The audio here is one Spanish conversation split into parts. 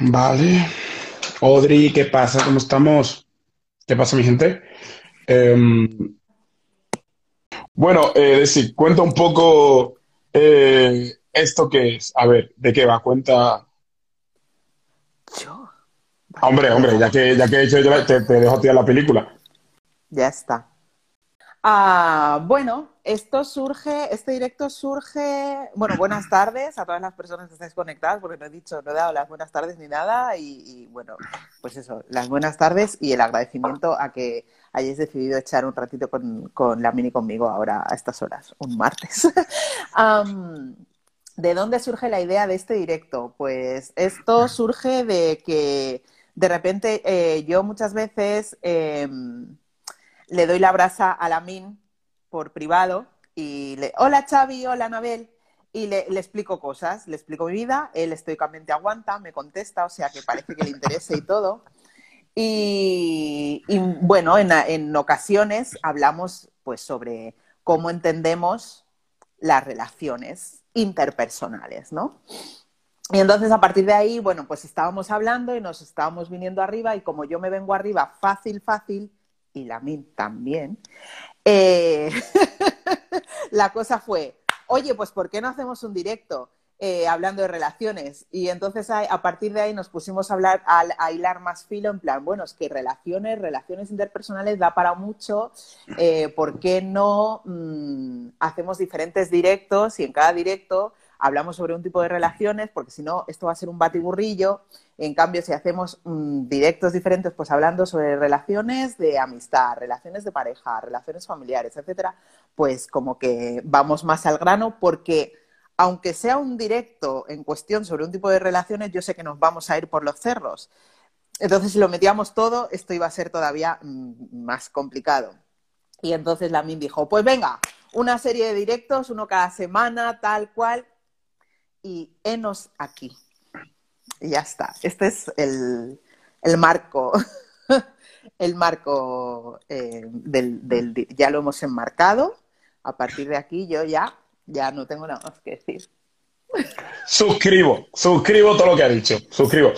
Vale. Audrey, ¿qué pasa? ¿Cómo estamos? ¿Qué pasa, mi gente? Em, bueno, eh, Desi, cuenta un poco eh, esto que es. A ver, ¿de qué va? Cuenta. Yo. Hombre, hombre, ya que, ya que he hecho yo, te, te dejo tirar la película. Ya está. Ah, bueno, esto surge, este directo surge, bueno, buenas tardes a todas las personas que estáis conectadas, porque no he dicho, no he dado las buenas tardes ni nada, y, bueno, pues eso, las buenas tardes y el agradecimiento a que hayáis decidido echar un ratito con, con la mini conmigo ahora a estas horas, un martes. ¿de dónde surge la idea de este directo? Pues esto surge de que de repente eh, yo muchas veces em, le doy la brasa a la Min por privado y le, hola Xavi, hola Anabel, y le, le explico cosas, le explico mi vida, él estoicamente aguanta, me contesta, o sea que parece que le interese y todo. Y, bueno, en, en ocasiones hablamos pues sobre cómo entendemos las relaciones interpersonales, ¿no? Y entonces a partir de ahí, bueno, pues estábamos hablando y nos estábamos viniendo arriba y como yo me vengo arriba fácil, fácil, y la MIN también, eh, la cosa fue, oye, pues ¿por qué no hacemos un directo eh, hablando de relaciones? Y entonces a, a, partir de ahí nos pusimos a hablar, a, hilar más filo en plan, bueno, es que relaciones, relaciones interpersonales da para mucho, eh, ¿por qué no mmm, hacemos diferentes directos y en cada directo hablamos sobre un tipo de relaciones, porque si no, esto va a ser un batiburrillo. En cambio, si hacemos mmm, directos diferentes, pues hablando sobre relaciones de amistad, relaciones de pareja, relaciones familiares, etcétera, pues como que vamos más al grano, porque aunque sea un directo en cuestión sobre un tipo de relaciones, yo sé que nos vamos a ir por los cerros. Entonces, si lo metíamos todo, esto iba a ser todavía mmm, más complicado. Y entonces la MIN dijo, pues venga, una serie de directos, uno cada semana, tal cual, y enos aquí. Y ya está. Este es el, el marco, el marco eh, del, del, ya lo hemos enmarcado. A partir de aquí yo ya, ya no tengo nada más que decir. Suscribo, suscribo todo lo que ha dicho, suscribo.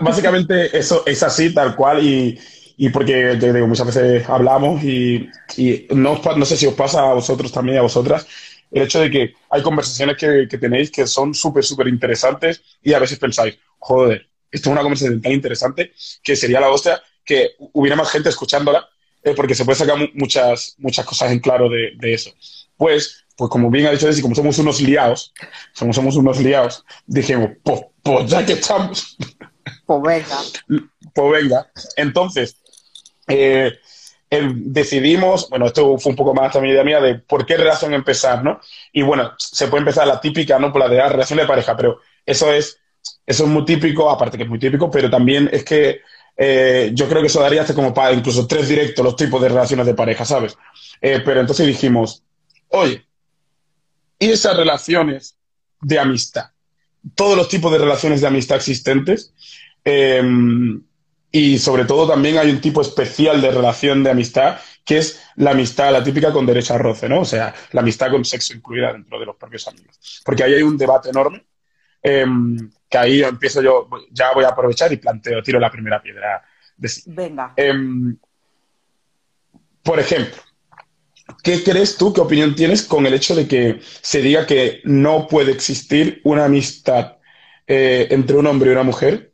Básicamente eso es así, tal cual, y, y porque digo, muchas veces hablamos y, y no, no sé si os pasa a vosotros también, a vosotras, el hecho de que hay conversaciones que, que tenéis que son súper, súper interesantes y a veces pensáis, joder, esto es una conversación tan interesante que sería la hostia que hubiera más gente escuchándola eh, porque se puede sacar muchas, muchas cosas en claro de, de eso. Pues, pues como bien ha dicho Desi, como somos unos liados, somos, somos unos liados, dijimos, pues, pues ya que estamos. Pues venga. Pues venga. Entonces, eh, eh, decidimos, bueno, esto fue un poco más también idea mía de por qué relación empezar, ¿no? Y bueno, se puede empezar la típica, ¿no? Por la de la relación de pareja, pero eso es, eso es muy típico, aparte que es muy típico, pero también es que eh, yo creo que eso daría hasta como para incluso tres directos los tipos de relaciones de pareja, ¿sabes? Eh, pero entonces dijimos, oye, ¿y esas relaciones de amistad? Todos los tipos de relaciones de amistad existentes. Eh, y sobre todo también hay un tipo especial de relación de amistad, que es la amistad, la típica con derecho a roce, ¿no? O sea, la amistad con sexo incluida dentro de los propios amigos. Porque ahí hay un debate enorme, eh, que ahí empiezo yo, ya voy a aprovechar y planteo, tiro la primera piedra. De sí. Venga. Eh, por ejemplo, ¿qué crees tú, qué opinión tienes con el hecho de que se diga que no puede existir una amistad eh, entre un hombre y una mujer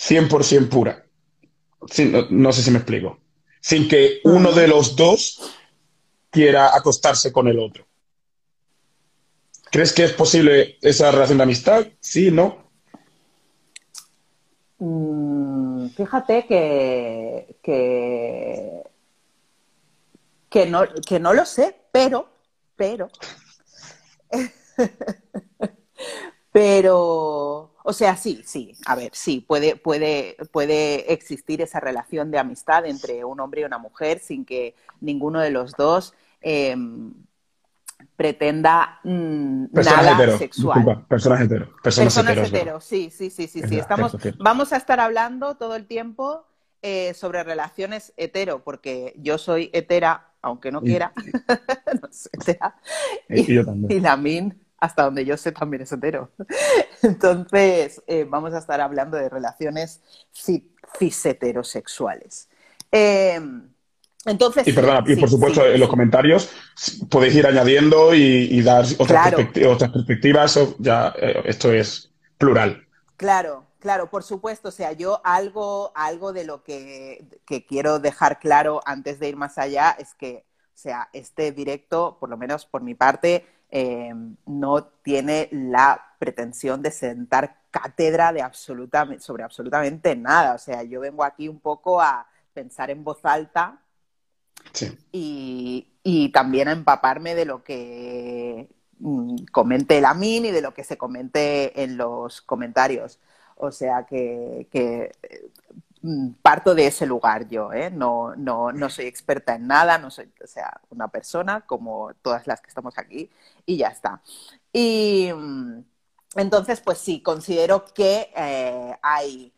100% pura. No, sé si me explico. Sin que uno de los dos quiera acostarse con el otro. ¿Crees que es posible esa relación de amistad? Sí, no. Mm, fíjate que, que, que, no, que no lo sé, pero, pero, pero, o sea, sí, sí, a ver, sí, puede, puede, puede existir esa relación de amistad entre un hombre y una mujer sin que ninguno de los dos eh, pretenda mmm, nada hetero, sexual. Disculpa, personas hetero. Personas, personas heteros, hetero, sí, sí, sí, sí. Es sí. Estamos, vamos a estar hablando todo el tiempo eh, sobre relaciones hetero, porque yo soy hetera, aunque no Y- quiera, no hetera, Y, y yo también. y la min hasta donde yo sé también es hetero. Entonces, eh, vamos a estar hablando de relaciones cis-heterosexuales. Em, entonces, y perdona, y por supuesto, en los comentarios podéis ir añadiendo y, dar otras, perspectivas. ya, eh, esto es plural. Claro, claro, por supuesto. O sea, yo algo, algo de lo que, quiero dejar claro antes de ir más allá es que, o sea, este directo, por lo menos por mi parte, eh, no tiene la pretensión de sentar cátedra de absolutamente, sobre absolutamente nada. O sea, yo vengo aquí un poco a pensar en voz alta y, también a empaparme de lo que mm, comente la MIN y de lo que se comente en los comentarios. O sea que, mm, parto de ese lugar yo, ¿eh? no, no, no, soy experta en nada, no soy, o sea, una persona como todas las que estamos aquí y ya está. Y mm, entonces, pues sí, considero que eh, hay,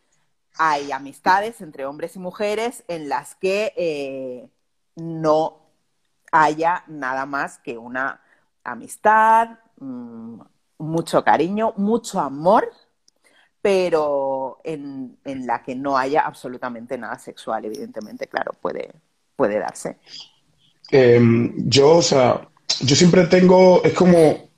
hay amistades entre hombres y mujeres en las que eh, no haya nada más que una amistad, mm, mucho cariño, mucho amor, pero en, la que no haya absolutamente nada sexual, evidentemente, claro, puede, puede darse. Em, yo, o sea, yo siempre tengo, es como,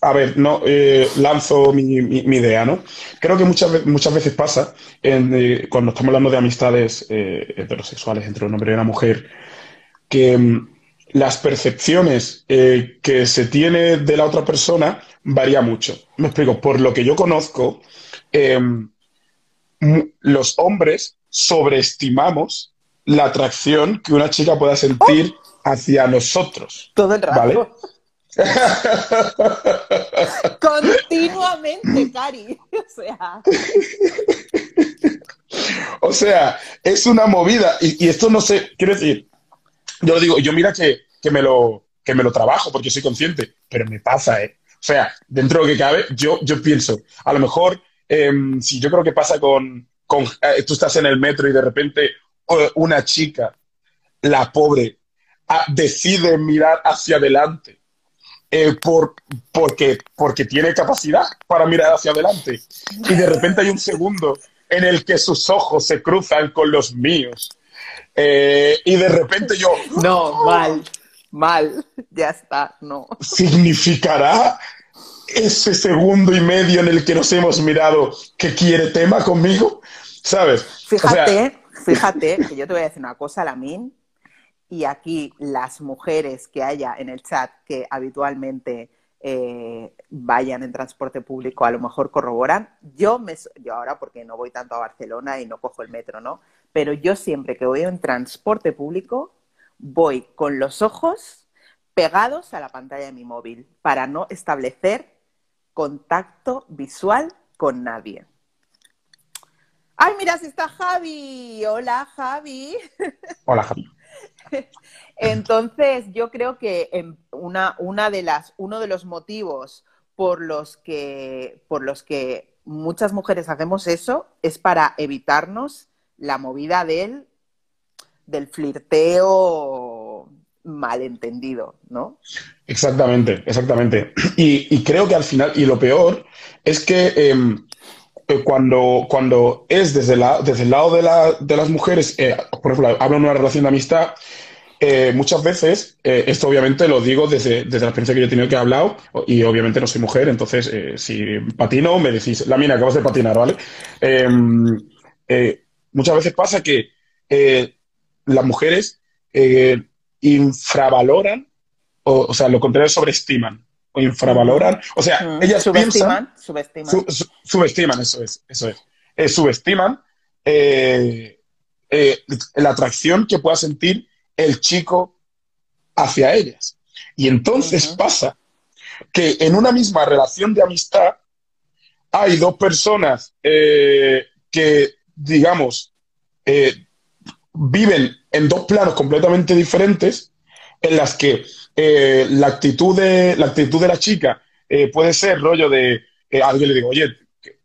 a ver, no eh, lanzo mi, idea, ¿no? Creo que muchas, muchas veces pasa, eh, cuando estamos hablando de amistades eh, heterosexuales entre un hombre y una mujer, que mm, las percepciones que se tiene de la otra persona varía mucho. Me explico, por lo que yo conozco, em, los hombres sobreestimamos la atracción que una chica pueda sentir hacia nosotros. Todo el rato. ¿vale? Continuamente, Cari. O sea. o sea, es una movida. Y, y, esto no sé, quiero decir, yo digo, yo mira que, me lo, que me lo trabajo porque soy consciente, pero me pasa, ¿eh? O sea, dentro de lo que cabe, yo, yo pienso, a lo mejor, em, si yo creo que pasa con, con eh, tú estás en el metro y de repente una chica, la pobre, decide mirar hacia adelante eh, por, porque, porque tiene capacidad para mirar hacia adelante. Y de repente hay un segundo en el que sus ojos se cruzan con los míos eh, y de repente yo... No, mal, mal, ya está, no. ¿Significará ese segundo y medio en el que nos hemos mirado que quiere tema conmigo? ¿Sabes? Fíjate, fíjate que yo te voy a decir una cosa, Lamin, y aquí las mujeres que haya en el chat que habitualmente eh, vayan en transporte público a lo mejor corroboran. Yo, me, yo ahora, porque no voy tanto a Barcelona y no cojo el metro, ¿no? pero yo siempre que voy en transporte público voy con los ojos pegados a la pantalla de mi móvil para no establecer contacto visual con nadie. ¡Ay, mira, si está Javi! Hola, Javi. Hola, Javi. Entonces, yo creo que una, una de las, uno de los motivos por los que, por los que muchas mujeres hacemos eso es para evitarnos la movida del, del flirteo malentendido, ¿no? Exactamente, exactamente. Y, creo que al final, y lo peor, es que em, eh, cuando, cuando es desde, la, desde el lado de, de las mujeres, eh, por ejemplo, hablo de una relación de amistad, eh, muchas veces, esto obviamente lo digo desde, desde, la experiencia que yo he tenido que he hablado, y obviamente no soy mujer, entonces si patino me decís, la mina, acabas de patinar, ¿vale? Em, muchas veces pasa que las mujeres infravaloran, o, sea, lo contrario, sobreestiman o infravaloran. O sea, ellas subestiman, subestiman. subestiman, eso es, eso es. Eh, subestiman la atracción que pueda sentir el chico hacia ellas. Y entonces pasa que en una misma relación de amistad hay dos personas que digamos, eh, viven en dos planos completamente diferentes, en las que eh, la, actitud de, la actitud de la chica eh, puede ser rollo de alguien le digo, oye,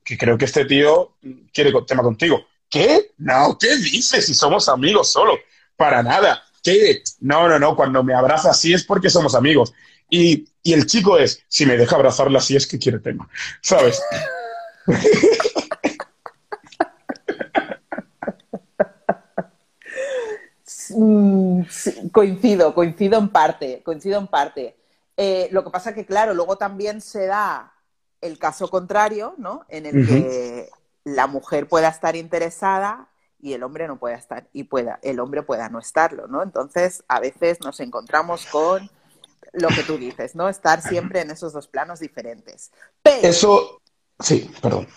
que, creo que este tío quiere tema contigo. ¿Qué? No, ¿qué dices? Si somos amigos solo. Para nada. ¿Qué? No, no, no. Cuando me abraza así es porque somos amigos. Y y el chico es, si me deja abrazarla si es que quiere tema, ¿sabes? Coincido, coincido en parte, coincido en parte. Eh, lo que pasa que, claro, luego también se da el caso contrario, ¿no? En el que la mujer pueda estar interesada y el hombre no pueda estar, y pueda, el hombre pueda no estarlo, ¿no? Entonces, a veces nos encontramos con lo que tú dices, ¿no? Estar siempre en esos dos planos diferentes. Eso, sí, perdón.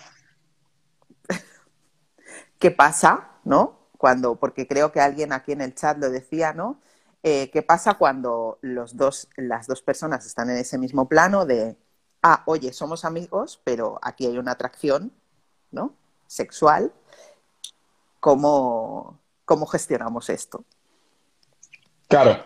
¿Qué pasa, no? Cuando, porque creo que alguien aquí en el chat lo decía, ¿no? Eh, ¿Qué pasa cuando los dos, las dos personas están en ese mismo plano de, ah, oye, somos amigos, pero aquí hay una atracción, ¿no? Sexual. ¿Cómo, cómo gestionamos esto? Claro.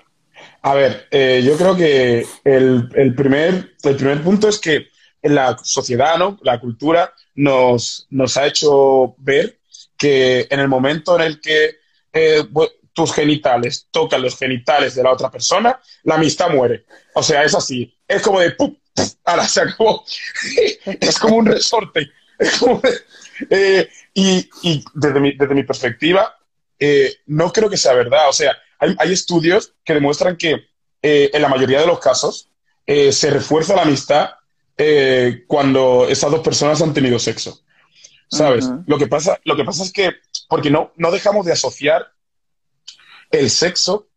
A ver, eh, yo creo que el, primer, el primer punto es que la sociedad, ¿no? La cultura nos, nos ha hecho ver que en el momento en el que eh, tus genitales tocan los genitales de la otra persona, la amistad muere. O sea, es así. Es como de ¡pum! Ahora se acabó. es como un resorte. Eh, y, desde, mi, desde, mi, perspectiva, eh, no creo que sea verdad. O sea, hay, estudios que demuestran que en la mayoría de los casos se refuerza la amistad cuando esas dos personas han tenido sexo. ¿Sabes? lo, que pasa, lo que pasa es que, porque no, no dejamos de asociar el sexo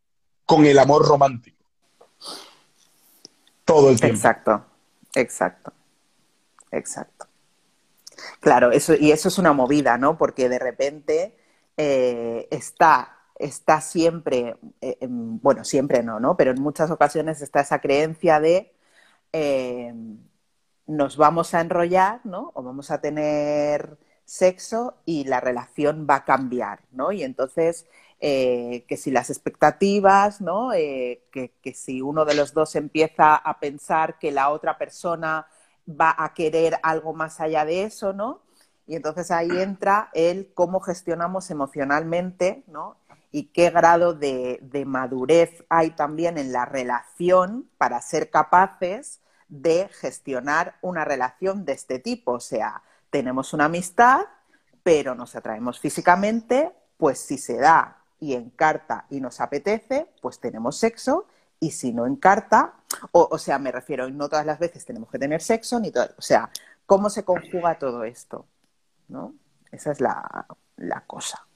con el amor romántico. Todo el tiempo. Exacto, exacto, exacto. Claro, eso, y eso es una movida, ¿no? Porque de repente eh, está, está siempre, eh, bueno, siempre no, ¿no? Pero en muchas ocasiones está esa creencia de eh, nos vamos a enrollar, ¿no? O vamos a tener sexo y la relación va a cambiar, ¿no? Y entonces eh, que si las expectativas, ¿no? Eh, que, si uno de los dos empieza a pensar que la otra persona va a querer algo más allá de eso, ¿no? Y entonces ahí entra el cómo gestionamos emocionalmente, ¿no? Y qué grado de, de madurez hay también en la relación para ser capaces de gestionar una relación de este tipo. O sea, tenemos una amistad, pero nos atraemos físicamente, pues si se da y encarta y nos apetece, pues tenemos sexo. Y si no encarta, o, o sea, me refiero, no todas las veces tenemos que tener sexo, ni todo, o sea, ¿cómo se conjuga todo esto? ¿No? Esa es la, cosa.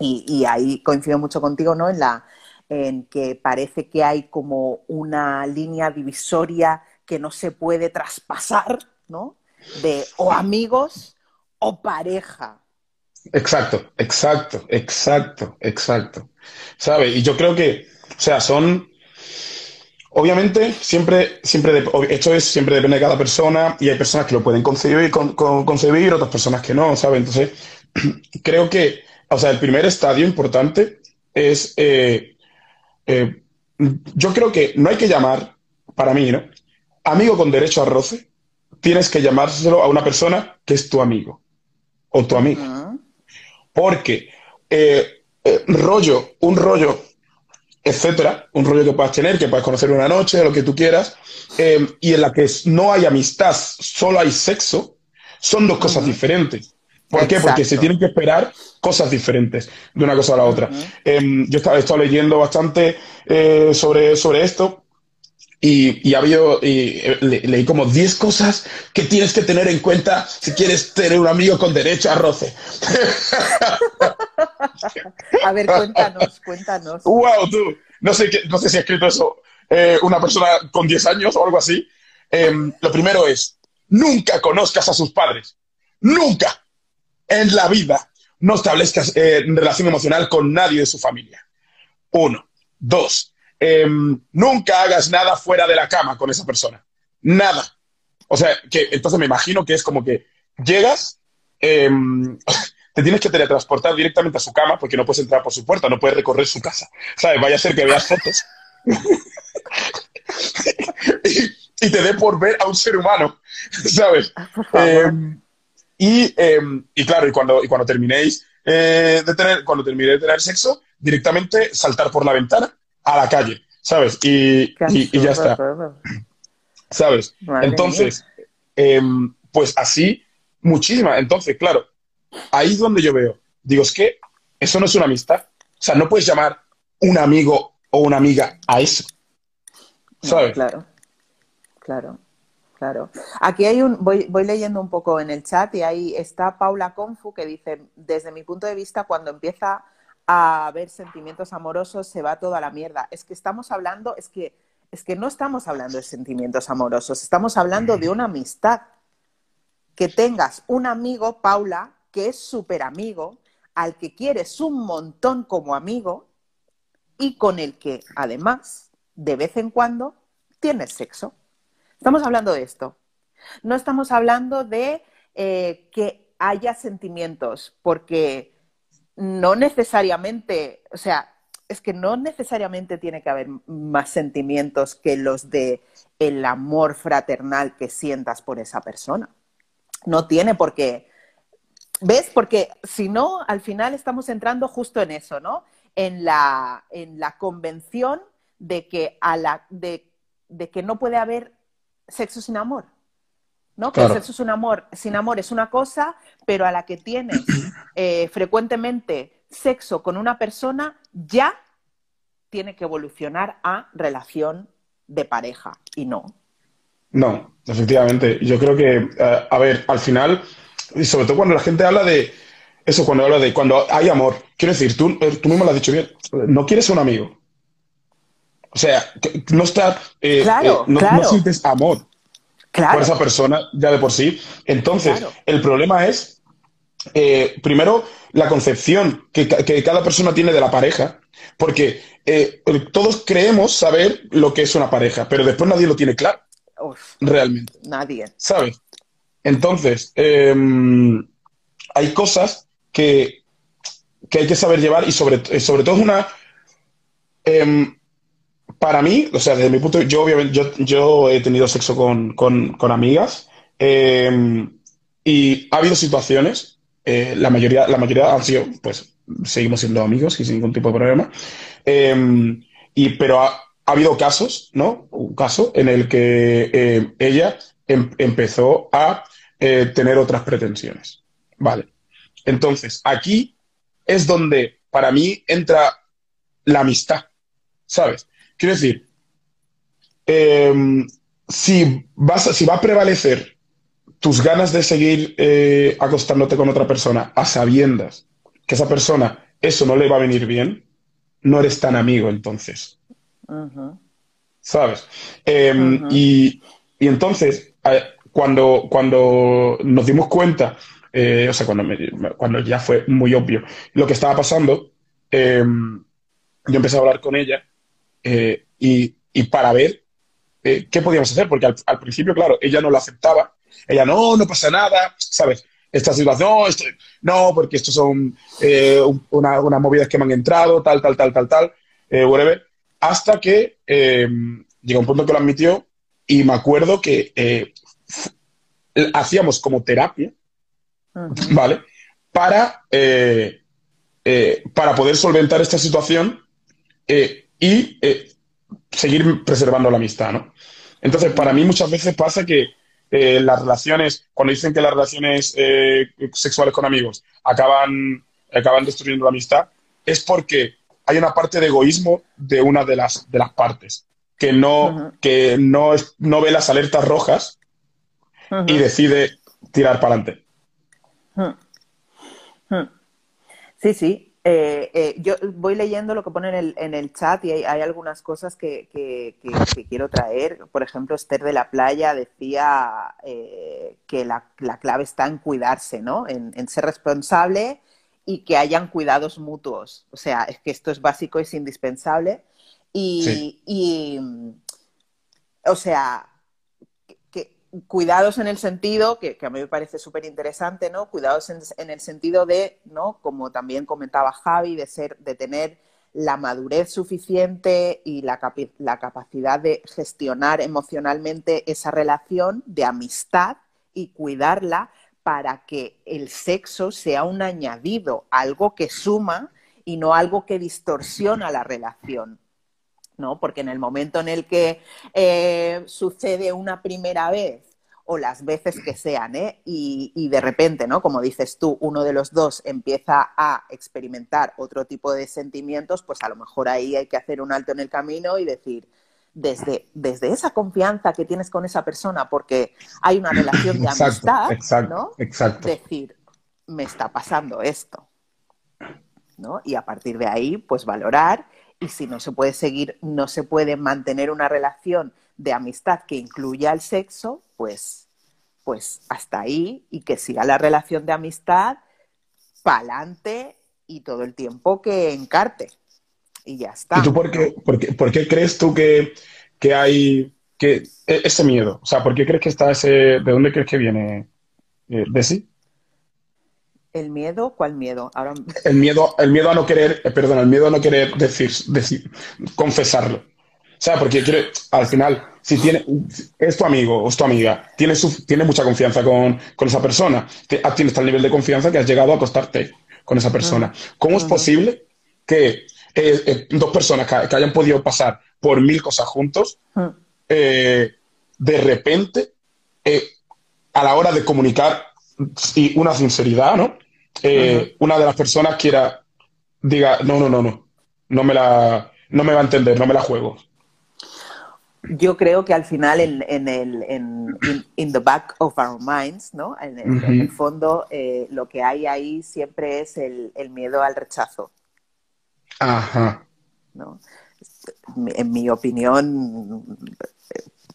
Y, ahí coincido mucho contigo, ¿no? En la en que parece que hay como una línea divisoria que no se puede traspasar, ¿no? De o amigos o pareja. Exacto, exacto, exacto, exacto. ¿Sabe? Y yo creo que, o sea, son. Obviamente, siempre, siempre, esto es, siempre depende de cada persona y hay personas que lo pueden concebir, con, concebir otras personas que no, ¿sabes? Entonces, creo que, o sea, el primer estadio importante es, eh, eh, yo creo que no hay que llamar, para mí, ¿no? Amigo con derecho a roce, tienes que llamárselo a una persona que es tu amigo o tu amiga. Porque eh, eh, rollo, un rollo, etcétera, un rollo que puedas tener, que puedas conocer una noche, lo que tú quieras, eh, y en la que no hay amistad, solo hay sexo, son dos cosas diferentes. ¿Por qué? Porque se tienen que esperar cosas diferentes de una cosa a la otra. Em, yo estaba, he estado leyendo bastante sobre, sobre esto y, ha habido, y, eh, leí como 10 cosas que tienes que tener en cuenta si quieres tener un amigo con derecho a roce. a ver, cuéntanos, cuéntanos. ¡Wow, tú! No sé, qué, no sé si ha escrito eso eh, una persona con 10 años o algo así. Em, lo primero es, nunca conozcas a sus padres. Nunca en la vida no establezcas eh, relación emocional con nadie de su familia. Uno. Dos, Em, nunca hagas nada fuera de la cama con esa persona. Nada. O sea, que entonces me imagino que es como que llegas, em, te tienes que teletransportar directamente a su cama porque no puedes entrar por su puerta, no puedes recorrer su casa. ¿Sabes? Vaya a ser que veas fotos. y, te dé por ver a un ser humano, ¿sabes? Em, y, y, claro, y cuando, y cuando terminéis eh, de tener, cuando terminé de tener sexo, directamente saltar por la ventana a la calle, ¿sabes? Y, ya está. ¿Sabes? Entonces, em, pues así, muchísimas. Entonces, claro, ahí es donde yo veo. Digo, es que eso no es una amistad. O sea, no puedes llamar un amigo o una amiga a eso. ¿Sabes? claro, claro. Claro. Aquí hay un, voy, voy, leyendo un poco en el chat y ahí está Paula Confu que dice, desde mi punto de vista, cuando empieza a haber sentimientos amorosos, se va todo a la mierda. Es que estamos hablando, es que, es que no estamos hablando de sentimientos amorosos, estamos hablando de una amistad. Que tengas un amigo, Paula, que es súper amigo, al que quieres un montón como amigo y con el que, además, de vez en cuando, tienes sexo. Estamos hablando de esto. No estamos hablando de eh, que haya sentimientos, porque no necesariamente, o sea, es que no necesariamente tiene que haber más sentimientos que los de el amor fraternal que sientas por esa persona. No tiene por qué. ¿Ves? Porque si no, al final estamos entrando justo en eso, ¿no? En la, en la convención de que, a la, de, de que no puede haber sexo sin amor. ¿No? Que el sexo sin amor, sin amor es una cosa, pero a la que tienes eh, frecuentemente sexo con una persona, ya tiene que evolucionar a relación de pareja y no. No, efectivamente. Yo creo que, eh, a ver, al final, y sobre todo cuando la gente habla de eso, cuando habla de cuando hay amor, quiero decir, tú, eh, tú mismo lo has dicho bien, no quieres un amigo, o sea, no está, eh, eh, no, sientes amor por esa persona ya de por sí. Entonces, el problema es, eh, primero, la concepción que, cada persona tiene de la pareja, porque todos creemos saber lo que es una pareja, pero después nadie lo tiene claro. realmente. Nadie. ¿Sabes? Entonces, em, hay cosas que, que, hay que saber llevar y sobre, sobre todo una... Em, para mí, o sea, desde mi punto de vista, yo obviamente, yo, he tenido sexo con, amigas eh, y ha habido situaciones, eh, la, mayoría, la mayoría han sido, pues, seguimos siendo amigos y sin ningún tipo de problema, eh, y, pero ha, habido casos, ¿no? Un caso en el que ella em, empezó a tener otras pretensiones. Vale. Entonces, aquí es donde para mí entra la amistad, ¿sabes? Quiero decir, em, si, vas, si va a prevalecer tus ganas de seguir eh, acostándote con otra persona a sabiendas que esa persona eso no le va a venir bien, no eres tan amigo entonces. ¿Sabes? Em, y, entonces, cuando, cuando nos dimos cuenta, eh, o sea, cuando, cuando ya fue muy obvio lo que estaba pasando, em, yo empecé a hablar con ella eh, y, para ver eh, qué podíamos hacer, porque al, principio, claro, ella no lo aceptaba, ella no, no pasa nada, ¿sabes? Esta situación, no, porque estos son eh, unas una movidas que me han entrado, tal, tal, tal, tal, tal, whatever, hasta que llegó un punto que lo admitió y me acuerdo que hacíamos como terapia, ¿vale? Para, para poder solventar esta situación y eh, seguir preservando la amistad, ¿no? Entonces, para mí muchas veces pasa que eh, las relaciones, cuando dicen que las relaciones eh, sexuales con amigos acaban, acaban destruyendo la amistad, es porque hay una parte de egoísmo de una de las, de las partes que no, que no, no ve las alertas rojas y decide tirar para adelante. Sí, sí, eh, eh, yo voy leyendo lo que ponen en el, chat y hay, algunas cosas que, quiero traer. Por ejemplo, Esther de la Playa decía eh, que la, clave está en cuidarse, ¿no? En, ser responsable y que hayan cuidados mutuos. O sea, es que esto es básico, es indispensable. y o sea, cuidados en el sentido, que, a mí me parece súper interesante, ¿no? Cuidados en, el sentido de, ¿no? Como también comentaba Javi, de ser, de tener la madurez suficiente y la, la capacidad de gestionar emocionalmente esa relación de amistad y cuidarla para que el sexo sea un añadido, algo que suma y no algo que distorsiona la relación. ¿No? Porque en el momento en el que eh, sucede una primera vez o las veces que sean, ¿eh? Y, y, de repente, ¿no? Como dices tú, uno de los dos empieza a experimentar otro tipo de sentimientos, pues a lo mejor ahí hay que hacer un alto en el camino y decir, desde, desde esa confianza que tienes con esa persona, porque hay una relación de amistad, exacto, ¿no? Exacto. Decir, me está pasando esto, ¿no? Y a partir de ahí, pues valorar y si no se puede seguir, no se puede mantener una relación de amistad que incluya el sexo, pues, pues hasta ahí y que siga la relación de amistad pa'lante y todo el tiempo que encarte. Y ya está. ¿Y tú por qué, por qué, por qué crees tú que, que, hay que e, ese miedo? O sea, ¿por qué crees que está ese... ¿De dónde crees que viene? Eh, ¿De sí? ¿El miedo? ¿Cuál miedo? Ahora... El miedo, el miedo a no querer, eh, perdón, el miedo a no querer decir, decir confesarlo. O sea, porque quiere, al final, si tiene, es tu amigo o es tu amiga, tienes, su, tienes mucha confianza con, con esa persona, ah, tienes tal nivel de confianza que has llegado a acostarte con esa persona. ¿Cómo uh -huh. es posible que eh, eh, dos personas que, que, hayan podido pasar por mil cosas juntos, eh, de repente, a la hora de comunicar y una sinceridad, ¿no? Eh, uh -huh. Una de las personas quiera, diga, no, no, no, no, no me la, no me va a entender, no me la juego. Yo creo que al final en, en el en, in, in, the back of our minds, ¿no? En el, uh -huh. en el fondo, eh, lo que hay ahí siempre es el, el, miedo al rechazo. Ajá. ¿no? En mi opinión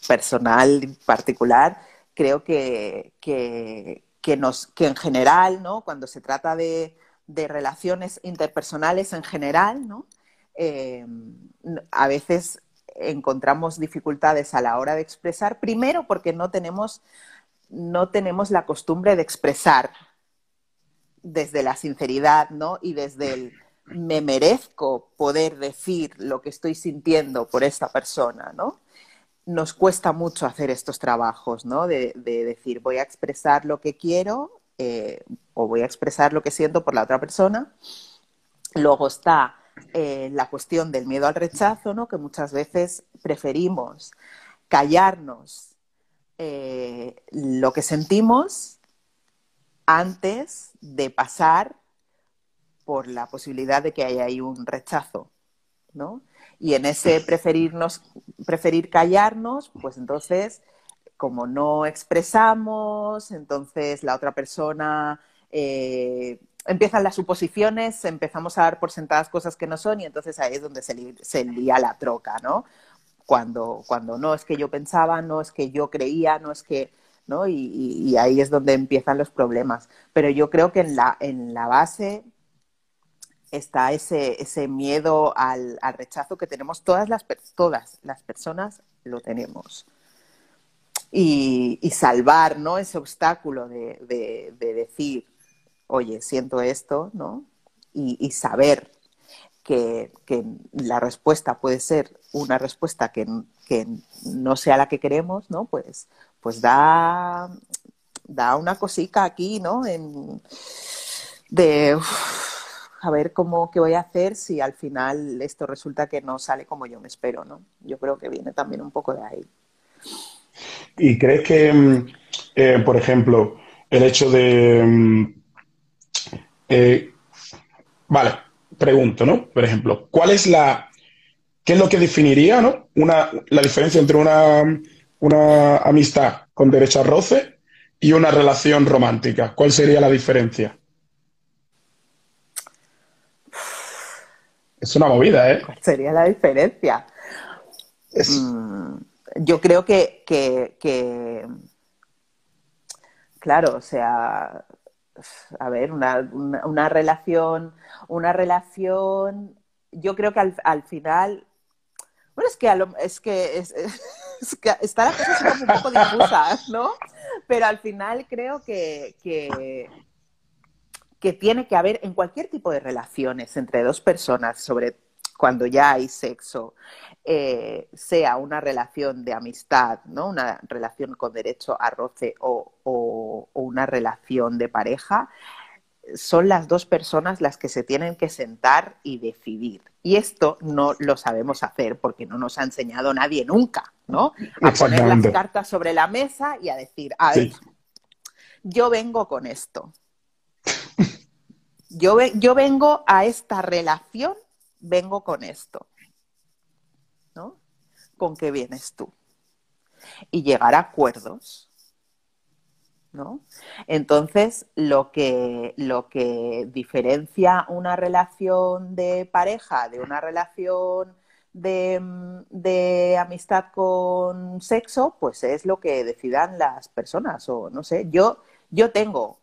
personal, particular, creo que, que, que, nos, que en general, ¿no? Cuando se trata de, de relaciones interpersonales en general, ¿no? Eh, a veces encontramos dificultades a la hora de expresar, primero porque no tenemos, no tenemos la costumbre de expresar desde la sinceridad, ¿no? Y desde el me merezco poder decir lo que estoy sintiendo por esta persona, ¿no? Nos cuesta mucho hacer estos trabajos, ¿no? De, de decir, voy a expresar lo que quiero eh, o voy a expresar lo que siento por la otra persona. Luego está eh, la cuestión del miedo al rechazo, ¿no? que muchas veces preferimos callarnos eh, lo que sentimos antes de pasar por la posibilidad de que haya ahí un rechazo. ¿no? Y en ese preferirnos, preferir callarnos, pues entonces, como no expresamos, entonces la otra persona eh, empiezan las suposiciones, empezamos a dar por sentadas cosas que no son y entonces ahí es donde se, li se lía la troca, ¿no? Cuando, cuando no es que yo pensaba, no es que yo creía, no es que, ¿no? Y, y, y ahí es donde empiezan los problemas. Pero yo creo que en la, en la base está ese, ese miedo al, al, rechazo que tenemos todas las, todas las personas, lo tenemos. Y, salvar, ¿no? Ese obstáculo de, de, de decir, oye, siento esto, ¿no? Y, saber que, que, la respuesta puede ser una respuesta que, que, no sea la que queremos, ¿no? Pues, pues da, da una cosica aquí, ¿no? De a ver cómo qué voy a hacer si al final esto resulta que no sale como yo me espero, ¿no? Yo creo que viene también un poco de ahí. ¿Y crees que, eh, por ejemplo, el hecho de eh, vale, pregunto, ¿no? Por ejemplo, ¿cuál es la. ¿Qué es lo que definiría, ¿no? Una, la diferencia entre una, una amistad con derecho a roce y una relación romántica? ¿Cuál sería la diferencia? Es una movida, ¿eh? ¿Cuál sería la diferencia? Es... Mm, yo creo que, que, que, claro, o sea, a ver, una, una, una, relación, una relación, yo creo que al, al final, bueno, es que, lo, es, que es, es, que está la cosa como un poco difusa, ¿no? Pero al final creo que, que, que tiene que haber en cualquier tipo de relaciones entre dos personas, sobre cuando ya hay sexo, eh, sea una relación de amistad, ¿no? una relación con derecho a roce o, o, o una relación de pareja, son las dos personas las que se tienen que sentar y decidir. Y esto no lo sabemos hacer porque no nos ha enseñado nadie nunca, ¿no? A poner las cartas sobre la mesa y a decir, a ver, yo vengo con esto. Yo, yo vengo a esta relación, vengo con esto. ¿No? ¿Con qué vienes tú? Y llegar a acuerdos ¿no? Entonces, lo que, lo que diferencia una relación de pareja de una relación de, amistad con sexo, pues es lo que decidan las personas. O no sé, yo, yo tengo.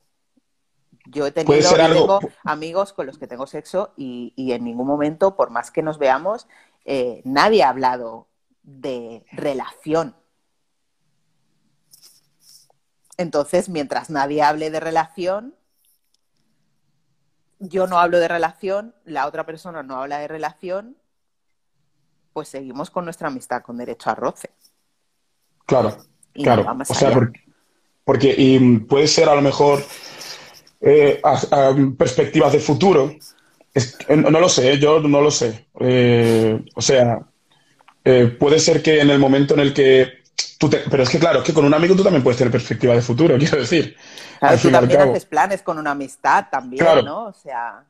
Yo he tenido tengo amigos con los que tengo sexo y, en ningún momento, por más que nos veamos, eh, nadie ha hablado de relación entonces, mientras nadie hable de relación, yo no hablo de relación, la otra persona no habla de relación, pues seguimos con nuestra amistad con derecho a roce. Claro, claro. o sea, porque, y puede ser a lo mejor eh, perspectivas de futuro. no, lo sé, yo no lo sé. Eh, o sea, eh, puede ser que en el momento en el que pero es que, claro, es que con un amigo tú también puedes tener perspectiva de futuro, quiero decir. Claro, tú también haces planes con una amistad también, ¿no? O sea.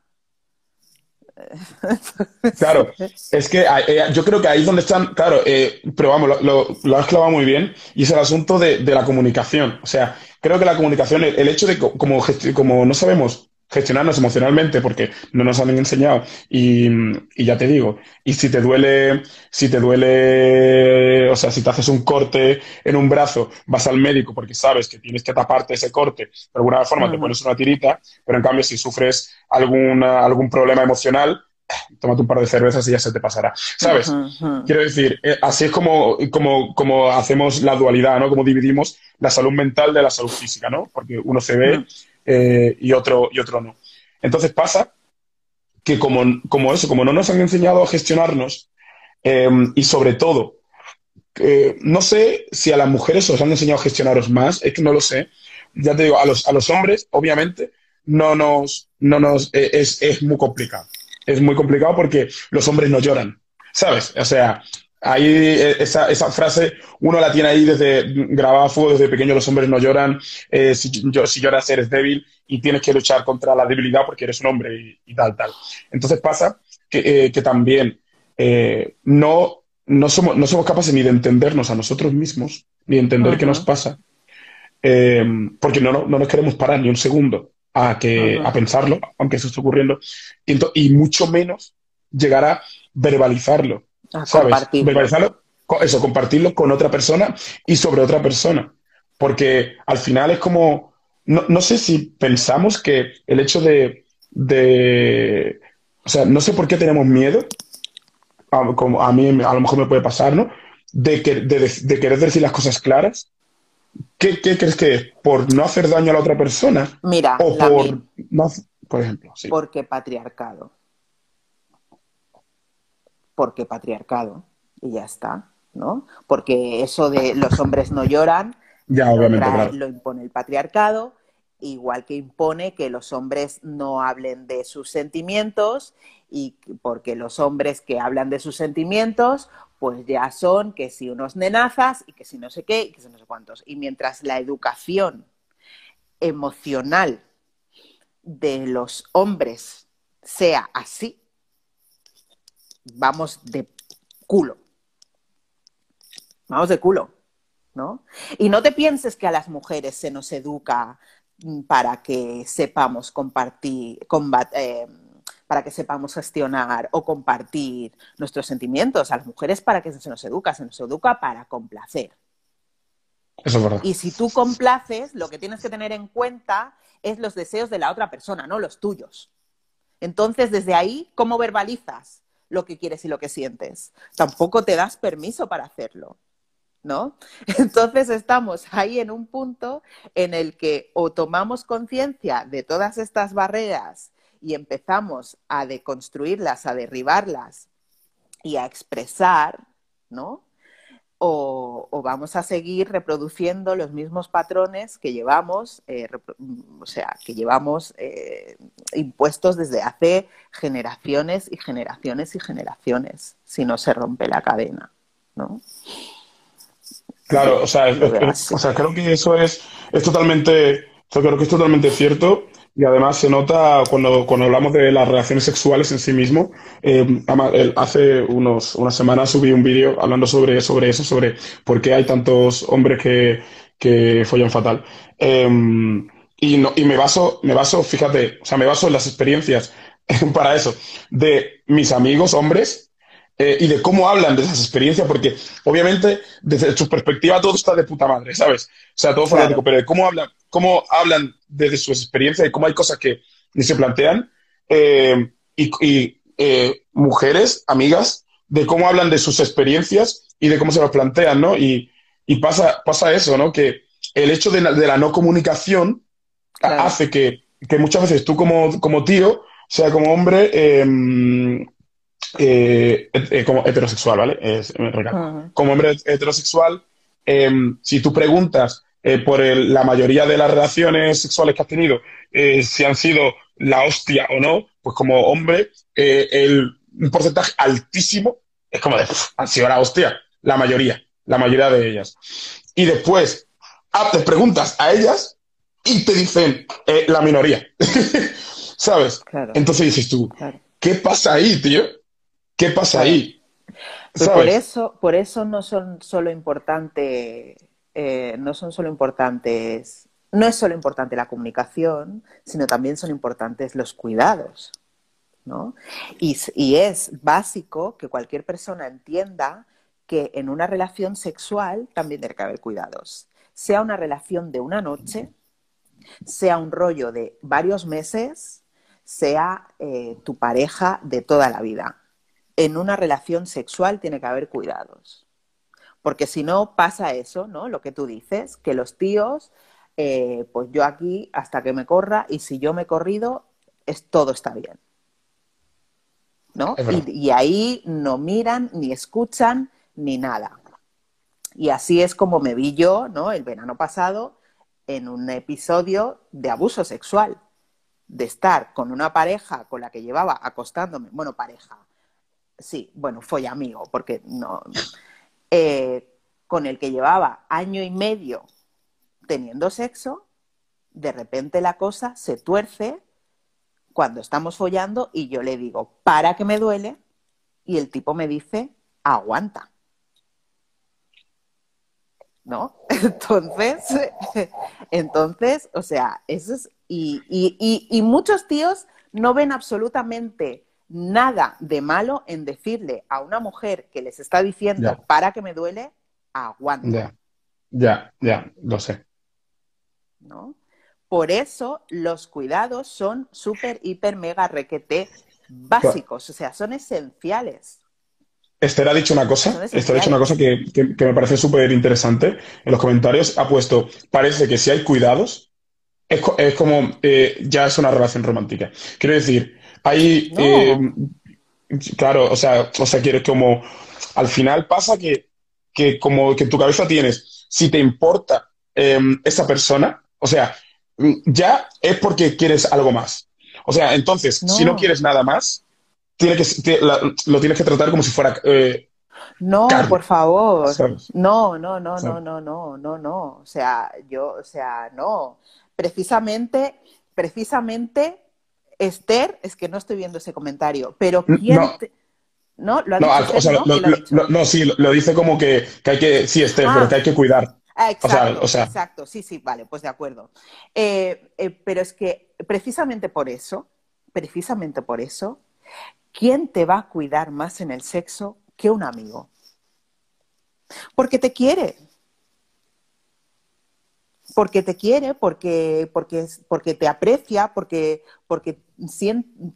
Claro, es que eh, yo creo que ahí es donde están, claro, eh, pero vamos, lo, has clavado muy bien, y es el asunto de, la comunicación. O sea, creo que la comunicación, el, hecho de como, como no sabemos gestionarnos emocionalmente porque no nos han enseñado y, ya te digo, y si te duele, si te duele, o sea, si te haces un corte en un brazo, vas al médico porque sabes que tienes que taparte ese corte, de alguna forma te pones una tirita, pero en cambio si sufres alguna, algún problema emocional, tómate un par de cervezas y ya se te pasará. ¿Sabes? Quiero decir, eh, así es como, como, como hacemos la dualidad, ¿no? Como dividimos la salud mental de la salud física, ¿no? Porque uno se ve eh, y, otro, y otro no. Entonces pasa que como, como eso, como no nos han enseñado a gestionarnos em, y sobre todo, no sé si a las mujeres os han enseñado a gestionaros más, es que no lo sé. Ya te digo, a los, a los hombres, obviamente, no nos, no nos, es, es muy complicado. Es muy complicado porque los hombres no lloran, ¿sabes? O sea, Ahí eh, esa, esa, frase uno la tiene ahí desde grabada a fuego desde pequeño, los hombres no lloran, eh, si, si, lloras eres débil y tienes que luchar contra la debilidad porque eres un hombre y, tal, tal. Entonces pasa que, eh, que también no, no, somos, no somos capaces ni de entendernos a nosotros mismos, ni de entender qué nos pasa, porque no, no, nos queremos parar ni un segundo a, que, a pensarlo, aunque eso esté ocurriendo, y, y mucho menos llegar a verbalizarlo Compartirlo. eso, compartirlo con otra persona y sobre otra persona. Porque al final es como, no, sé si pensamos que el hecho de, o sea, no sé por qué tenemos miedo, a, como a mí a lo mejor me puede pasar, ¿no? De, que, de, querer decir las cosas claras. ¿Qué, crees que es? ¿Por no hacer daño a la otra persona? Mira, o por, por ejemplo. Sí. Porque patriarcado porque patriarcado y ya está, ¿no? Porque eso de los hombres no lloran, ya, obviamente, lo impone el patriarcado, igual que impone que los hombres no hablen de sus sentimientos y porque los hombres que hablan de sus sentimientos pues ya son que si unos nenazas y que si no sé qué y que si no sé cuántos. Y mientras la educación emocional de los hombres sea así, vamos de culo. Vamos de culo, ¿no? Y no te pienses que a las mujeres se nos educa para que sepamos compartir, eh, para que sepamos gestionar o compartir nuestros sentimientos. A las mujeres para que se nos educa, se nos educa para complacer. Eso es verdad. Y si tú complaces, lo que tienes que tener en cuenta es los deseos de la otra persona, no los tuyos. Entonces, desde ahí, ¿cómo verbalizas? lo que quieres y lo que sientes. Tampoco te das permiso para hacerlo. ¿No? Entonces estamos ahí en un punto en el que o tomamos conciencia de todas estas barreras y empezamos a deconstruirlas, a derribarlas y a expresar, ¿no? o, vamos a seguir reproduciendo los mismos patrones que llevamos, eh, o sea, que llevamos eh, impuestos desde hace generaciones y generaciones y generaciones, si no se rompe la cadena, ¿no? Claro, o sea, o sea creo que eso es, es totalmente, yo creo que es totalmente cierto y además se nota cuando, cuando hablamos de las relaciones sexuales en sí mismo. Eh, hace unos, unas semanas subí un vídeo hablando sobre, sobre eso, sobre por qué hay tantos hombres que, que follan fatal. Em, y, no, y me baso, me baso, fíjate, o sea, me baso en las experiencias para eso, de mis amigos hombres eh, y de cómo hablan de esas experiencias, porque obviamente desde su perspectiva todo está de puta madre, ¿sabes? O sea, todo fanático, pero de cómo hablan, cómo hablan desde su experiencia y cómo hay cosas que ni se plantean, eh, y, eh, mujeres, amigas, de cómo hablan de sus experiencias y de cómo se las plantean, ¿no? Y, pasa, pasa eso, ¿no? Que el hecho de, la no comunicación hace que, que, muchas veces tú como, como tío, o sea, como hombre, em, eh, eh, como heterosexual, ¿vale? Como hombre heterosexual, em, si tú preguntas eh, por la mayoría de las relaciones sexuales que has tenido, si han sido la hostia o no, pues como hombre, el, un porcentaje altísimo es como de, han sido la hostia, la mayoría, la mayoría de ellas. Y después te preguntas a ellas y te dicen la minoría. ¿Sabes? Entonces dices tú, ¿qué pasa ahí, tío? ¿Qué pasa ahí? Pues por eso, por eso no son solo importantes, eh, no son solo importantes, no es solo importante la comunicación, sino también son importantes los cuidados. ¿no? Y, y es básico que cualquier persona entienda que en una relación sexual también tiene que haber cuidados. Sea una relación de una noche, sea un rollo de varios meses, sea eh, tu pareja de toda la vida en una relación sexual tiene que haber cuidados. Porque si no pasa eso, ¿no? Lo que tú dices, que los tíos, eh, pues yo aquí hasta que me corra y si yo me he corrido, es, todo está bien. ¿No? Y, ahí no miran, ni escuchan, ni nada. Y así es como me vi yo, ¿no? El verano pasado, en un episodio de abuso sexual, de estar con una pareja con la que llevaba acostándome, bueno, pareja, sí, bueno, fue amigo, porque no, eh, con el que llevaba año y medio teniendo sexo, de repente la cosa se tuerce cuando estamos follando y yo le digo, para que me duele, y el tipo me dice, aguanta. ¿No? Entonces, entonces, o sea, eso es. Y, y, y muchos tíos no ven absolutamente nada de malo en decirle a una mujer que les está diciendo para que me duele, aguanta. Ya, ya, lo sé. ¿No? Por eso los cuidados son súper, hiper, mega, requete básicos, o sea, son esenciales. Esther ha dicho una cosa, Esther ha dicho una cosa que, me parece súper interesante. En los comentarios ha puesto, parece que si hay cuidados, es, como, eh, ya es una relación romántica. Quiero decir, hay, eh, claro, o sea, o sea, quieres como, al final pasa que, que como que en tu cabeza tienes, si te importa em, esa persona, o sea, ya es porque quieres algo más. O sea, entonces, si no quieres nada más, tiene que, lo tienes que tratar como si fuera... Eh, no, por favor. No, no, no, no, no, no, no, no. O sea, yo, o sea, no. Precisamente, precisamente Esther, es que no estoy viendo ese comentario, pero ¿quién no. ¿No? ¿Lo ha dicho o sea, ¿no? sí, lo dice como que, hay que, sí, Esther, pero ah. que hay que cuidar. Ah, exacto, o sea, exacto, sí, sí, vale, pues de acuerdo. Eh, eh, pero es que precisamente por eso, precisamente por eso, ¿quién te va a cuidar más en el sexo que un amigo? Porque te quiere, porque te quiere, porque, porque, porque te aprecia, porque, porque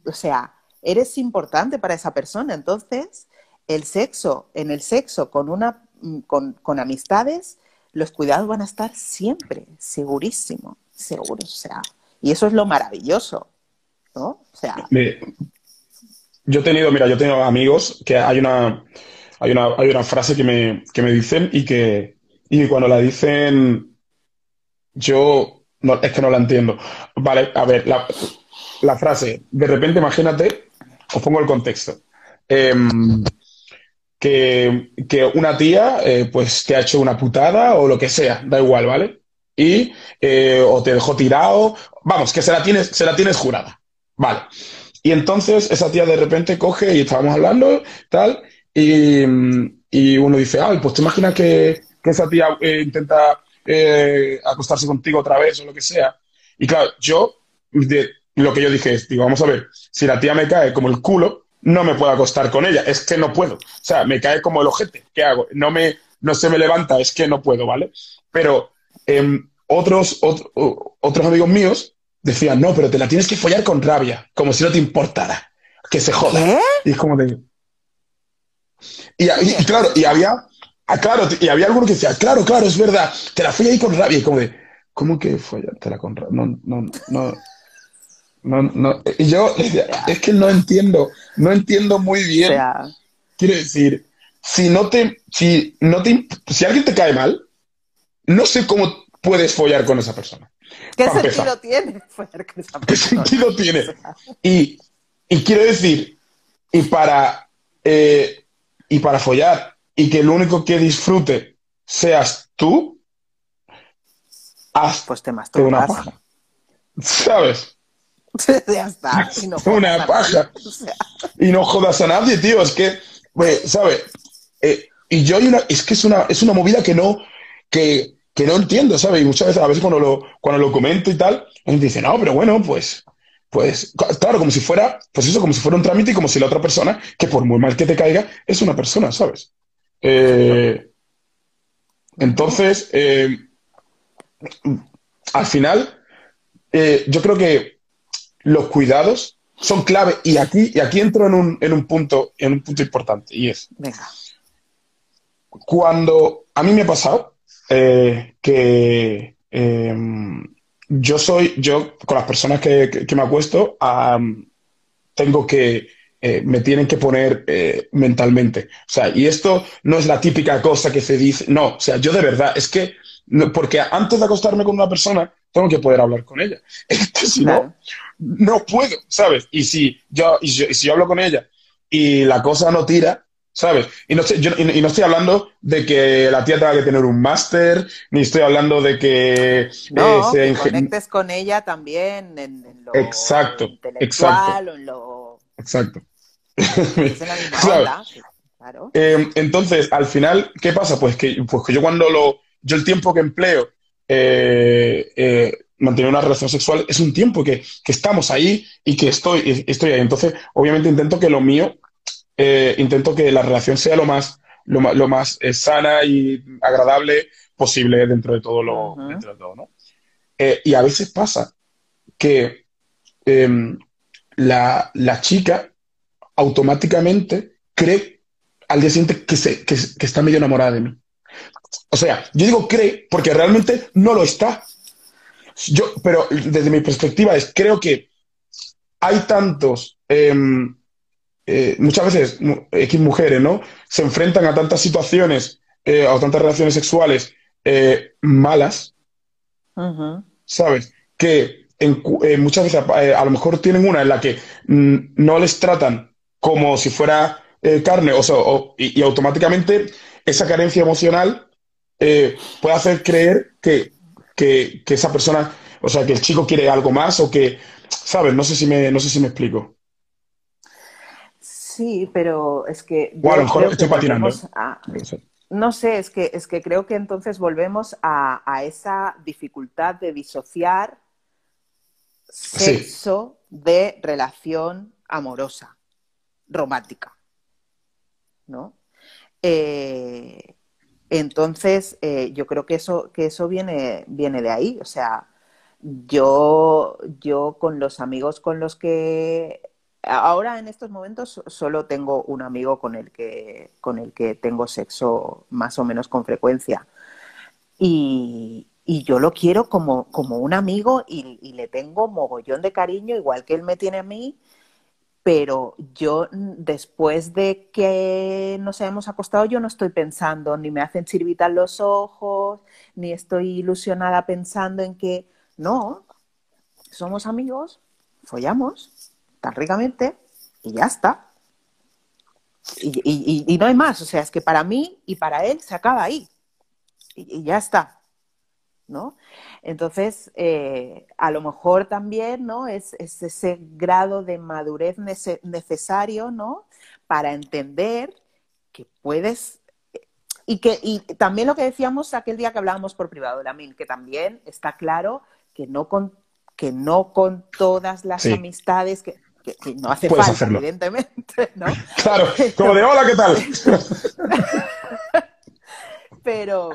o sea, eres importante para esa persona. Entonces, el sexo, en el sexo con una con, con amistades, los cuidados van a estar siempre, segurísimo, seguro. O sea, y eso es lo maravilloso, ¿no? O sea. yo he tenido, mira, yo he tenido amigos que hay una hay una, hay una frase que me, que me dicen y que, y cuando la dicen, yo no, es que no la entiendo. Vale, a ver, la, frase, de repente imagínate, os pongo el contexto. Em, que, que, una tía eh, pues te ha hecho una putada o lo que sea, da igual, ¿vale? Y eh, o te dejó tirado, vamos, que se la tienes, se la tienes jurada, ¿vale? Y entonces esa tía de repente coge y estábamos hablando, tal, y, y uno dice, ay, pues te imaginas que, que esa tía eh, intenta eh, acostarse contigo otra vez o lo que sea. Y claro, yo, de, lo que yo dije es, digo, vamos a ver, si la tía me cae como el culo, no me puedo acostar con ella, es que no puedo. O sea, me cae como el ojete, ¿qué hago? No, me, no se me levanta, es que no puedo, ¿vale? Pero eh, otros, otros amigos míos decían, no, pero te la tienes que follar con rabia, como si no te importara, que se joda. Y es como de... Y, claro, y había, ah, claro, y había alguno que decía, claro, claro, es verdad, te la fui ahí con rabia, y como de, ¿cómo que follártela con rabia? No, no, no, no, no. Y yo es que no entiendo, no entiendo muy bien. Quiero decir, si no te, si no te, si alguien te cae mal, no sé cómo puedes follar con esa persona. ¿Qué sentido tiene? ¿Qué sentido tiene? Y, quiero decir, y para, eh, y para follar, y que el único que disfrute seas tú, haz pues te una paja. ¿Sabes? ya está. Y no una paja. Y no jodas a nadie, tío. Es que, ¿sabes? Eh, y yo hay una, es que es una, es una movida que no, que, que no entiendo, ¿sabes? Y muchas veces, a veces cuando lo, cuando lo comento y tal, la gente dice, no, pero bueno, pues, pues, claro, como si fuera, pues eso, como si fuera un trámite y como si la otra persona, que por muy mal que te caiga, es una persona, ¿sabes? Eh, entonces, eh, al final, eh, yo creo que los cuidados son clave y aquí, y aquí entro en un, en un punto, en un punto importante y es, Venga. cuando a mí me ha pasado, eh, que em, yo soy, yo con las personas que, me acuesto, tengo que, eh, me tienen que poner eh, mentalmente. O sea, y esto no es la típica cosa que se dice, no, o sea, yo de verdad, es que, porque antes de acostarme con una persona, tengo que poder hablar con ella. si no, no puedo, ¿sabes? Y si yo, y si yo hablo con ella y la cosa no tira, ¿sabes? Y no, estoy, y, no estoy hablando de que la tía tenga que tener un máster, ni estoy hablando de que... No, eh, que conectes con ella también en, lo exacto, exacto. o en lo... Exacto. Es la misma claro. Eh, entonces, al final, ¿qué pasa? Pues que, pues que yo cuando lo... Yo el tiempo que empleo eh, eh, mantener una relación sexual es un tiempo que, que, estamos ahí y que estoy, estoy ahí. Entonces, obviamente intento que lo mío eh, intento que la relación sea lo más, lo, lo más eh, sana y agradable posible dentro de todo lo, dentro de todo, ¿no? Y a veces pasa que em, la, la, chica automáticamente cree al día siguiente que, se, que, que está medio enamorada de mí. O sea, yo digo cree porque realmente no lo está. Yo, pero desde mi perspectiva es, creo que hay tantos eh, eh, muchas veces X mujeres, ¿no? Se enfrentan a tantas situaciones eh, o tantas relaciones sexuales eh, malas, ¿sabes? Que muchas veces a lo mejor tienen una en la que mm, no les tratan como si fuera carne, o, y, automáticamente esa carencia emocional puede hacer creer que, que, que, esa persona, o sea, que el chico quiere algo más o que, ¿sabes? No sé si me, no sé si me explico. Sí, pero es que... O a lo mejor estoy patinando. no sé, es que, es que creo que entonces volvemos a, esa dificultad de disociar sexo de relación amorosa, romántica. ¿No? Eh, entonces, eh, yo creo que eso, que eso viene, viene de ahí. O sea, yo, yo con los amigos con los que Ahora en estos momentos solo tengo un amigo con el que, con el que tengo sexo más o menos con frecuencia. Y, yo lo quiero como, como un amigo y, le tengo mogollón de cariño, igual que él me tiene a mí. Pero yo después de que nos hayamos acostado, yo no estoy pensando, ni me hacen chirvitar los ojos, ni estoy ilusionada pensando en que no, somos amigos, follamos tan ricamente y ya está. Y, no hay más, o sea, es que para mí y para él se acaba ahí y, ya está. ¿No? Entonces, eh, a lo mejor también, ¿no? Es, ese grado de madurez necesario, ¿no? Para entender que puedes y que y también lo que decíamos aquel día que hablábamos por privado, Lamin, que también está claro que no con que no con todas las amistades que, no hace falta, evidentemente, ¿no? Claro, como de hola, ¿qué tal? pero,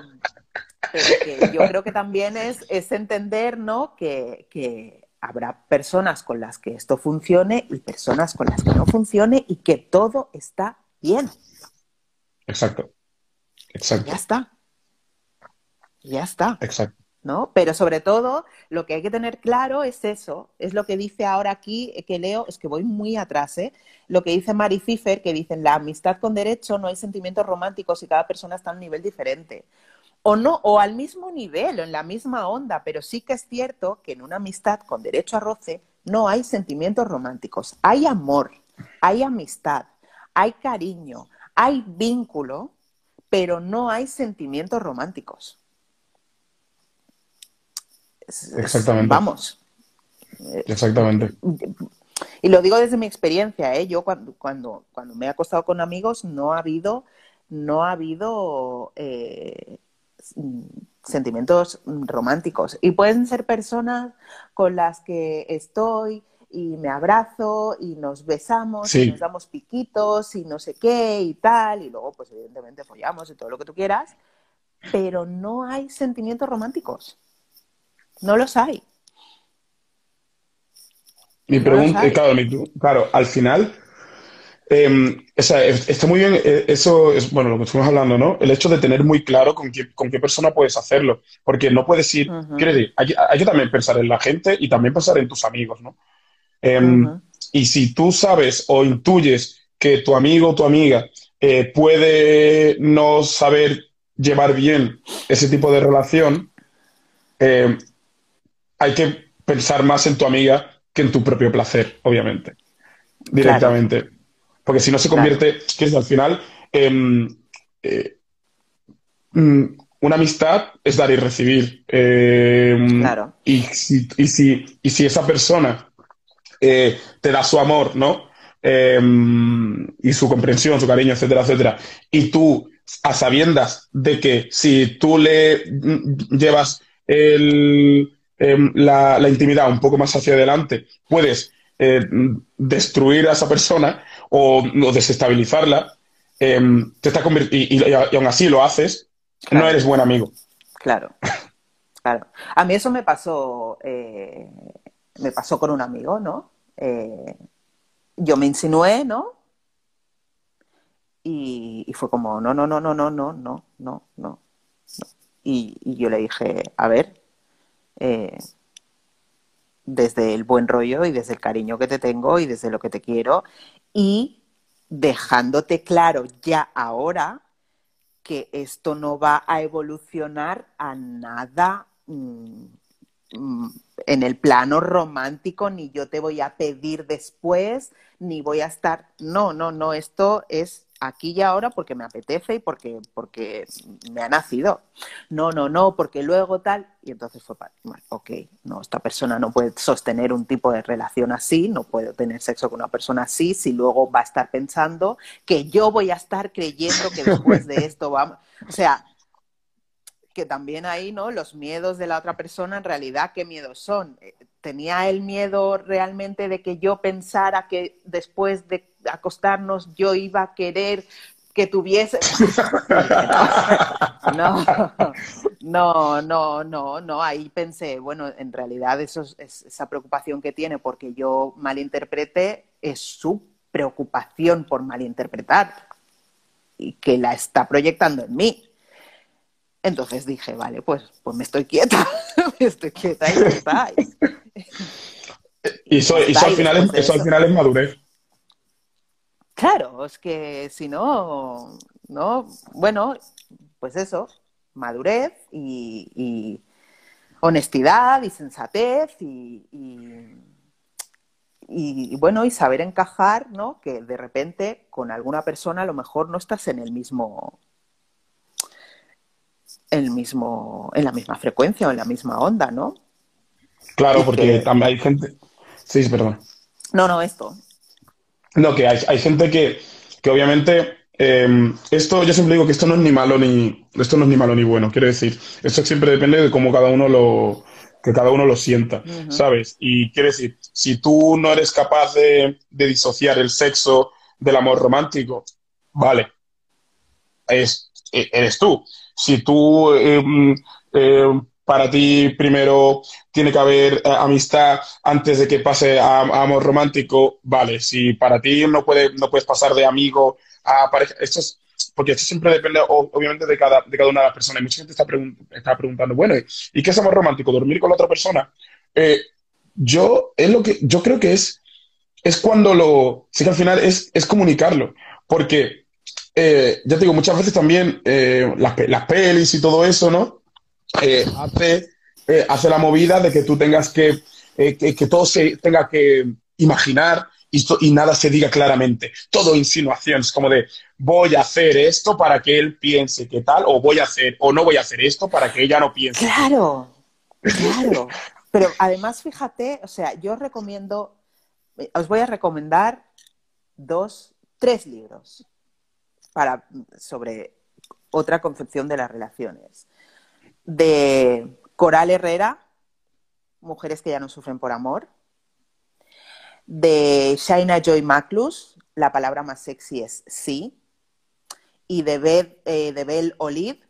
pero yo creo que también es, es entender, ¿no? Que, que habrá personas con las que esto funcione y personas con las que no funcione y que todo está bien. Exacto. Exacto. Ya está. Ya está. Exacto. ¿no? Pero sobre todo, lo que hay que tener claro es eso, es lo que dice ahora aquí, eh, que leo, es que voy muy atrás, ¿eh? Lo que dice Mari Pfeiffer, que dice, la amistad con derecho no hay sentimientos románticos y cada persona está a un nivel diferente o no, o al mismo nivel, o en la misma onda, pero sí que es cierto que en una amistad con derecho a roce no hay sentimientos románticos, hay amor, hay amistad, hay cariño, hay vínculo, pero no hay sentimientos románticos. Exactamente. Vamos. Exactamente. Y lo digo desde mi experiencia, ¿eh? Yo cuando, cuando, cuando me he acostado con amigos no ha habido, no ha habido eh, sentimientos románticos. Y pueden ser personas con las que estoy y me abrazo y nos besamos y nos damos piquitos y no sé qué y tal. Y luego, pues evidentemente follamos y todo lo que tú quieras. Pero no hay sentimientos románticos. No los hay. Mi pregunta, claro, claro, al final eh, está muy bien, eh, eso es, bueno, lo que estamos hablando, ¿no? El hecho de tener muy claro con qué, con qué persona puedes hacerlo, porque no puedes ir, quiero decir, hay, que también pensar en la gente y también pensar en tus amigos, ¿no? Em, y si tú sabes o intuyes que tu amigo o tu amiga eh, puede no saber llevar bien ese tipo de relación, em, hay que pensar más en tu amiga que en tu propio placer, obviamente, directamente. Porque si no se convierte, que es al final, em, eh, mm, una amistad es dar y recibir. Em, claro. Y si, y, si, y si esa persona eh, te da su amor, ¿no? Em, y su comprensión, su cariño, etcétera, etcétera, y tú, a sabiendas de que si tú le mm, llevas la, la, intimidad un poco más hacia adelante, puedes eh, destruir a esa persona, o, desestabilizarla, em, te está y, y, aún así lo haces, no eres buen amigo. Claro, claro. A mí eso me pasó, eh, me pasó con un amigo, ¿no? Eh, yo me insinué, ¿no? Y, fue como, no, no, no, no, no, no, no, no, no. Y, y yo le dije, a ver, eh, desde el buen rollo y desde el cariño que te tengo y desde lo que te quiero y dejándote claro ya ahora que esto no va a evolucionar a nada mm, mm, en el plano romántico, ni yo te voy a pedir después, ni voy a estar, no, no, no, esto es aquí y ahora porque me apetece y porque, porque me ha nacido. No, no, no, porque luego tal. Y entonces fue, bueno, ok, no, esta persona no puede sostener un tipo de relación así, no puedo tener sexo con una persona así, si luego va a estar pensando que yo voy a estar creyendo que después de esto vamos. O sea, que también ahí, ¿no? Los miedos de la otra persona, en realidad, ¿qué miedos son? Eh, ¿Tenía el miedo realmente de que yo pensara que después de acostarnos yo iba a querer que tuviese... No, no, no, no, no. Ahí pensé, bueno, en realidad eso es, esa preocupación que tiene porque yo malinterprete es su preocupación por malinterpretar y que la está proyectando en mí. Entonces dije, vale, pues, pues me estoy quieta, me estoy quieta y ya está. Y eso, al, final es, eso al final es madurez. Claro, es que si no, no, bueno, pues eso, madurez y, honestidad y sensatez y, y, bueno, y saber encajar, ¿no? Que de repente con alguna persona a lo mejor no estás en el mismo, el mismo, en la misma frecuencia o en la misma onda, ¿no? Claro, porque también hay gente. Sí, perdón. No, no, esto. No, que hay, hay gente que, que obviamente em, esto, yo siempre digo que esto no es ni malo ni, esto no es ni malo ni bueno, quiero decir, esto siempre depende de cómo cada uno lo, que cada uno lo sienta, ¿sabes? Y quiere decir, si tú no eres capaz de, disociar el sexo del amor romántico, vale, es, e, eres tú. Si tú, em, em, para ti primero tiene que haber eh, amistad antes de que pase a, amor romántico, vale. Si para ti no, puede, no puedes pasar de amigo a pareja, esto es porque esto siempre depende, obviamente, de cada, de cada una de las personas. Mucha gente está, está preguntando, bueno, ¿y qué es amor romántico? ¿Dormir con la otra persona? Eh, yo, es lo que, yo creo que es, es cuando lo, sí que al final es, es comunicarlo, porque, eh, ya te digo, muchas veces también las, las, pelis y todo eso, ¿no? Hace, hace la movida de que tú tengas que, que, que todo se tenga que imaginar y, nada se diga claramente. Todo insinuaciones, como de voy a hacer esto para que él piense que tal, o voy a hacer, o no voy a hacer esto para que ella no piense. Claro, claro. Pero además, fíjate, o sea, yo recomiendo, os voy a recomendar dos, tres libros para, sobre otra concepción de las relaciones. De Coral Herrera, Mujeres que ya no sufren por amor, de Shaina Joy Maclus, la palabra más sexy es sí. Y de, Bel, eh, de Olive,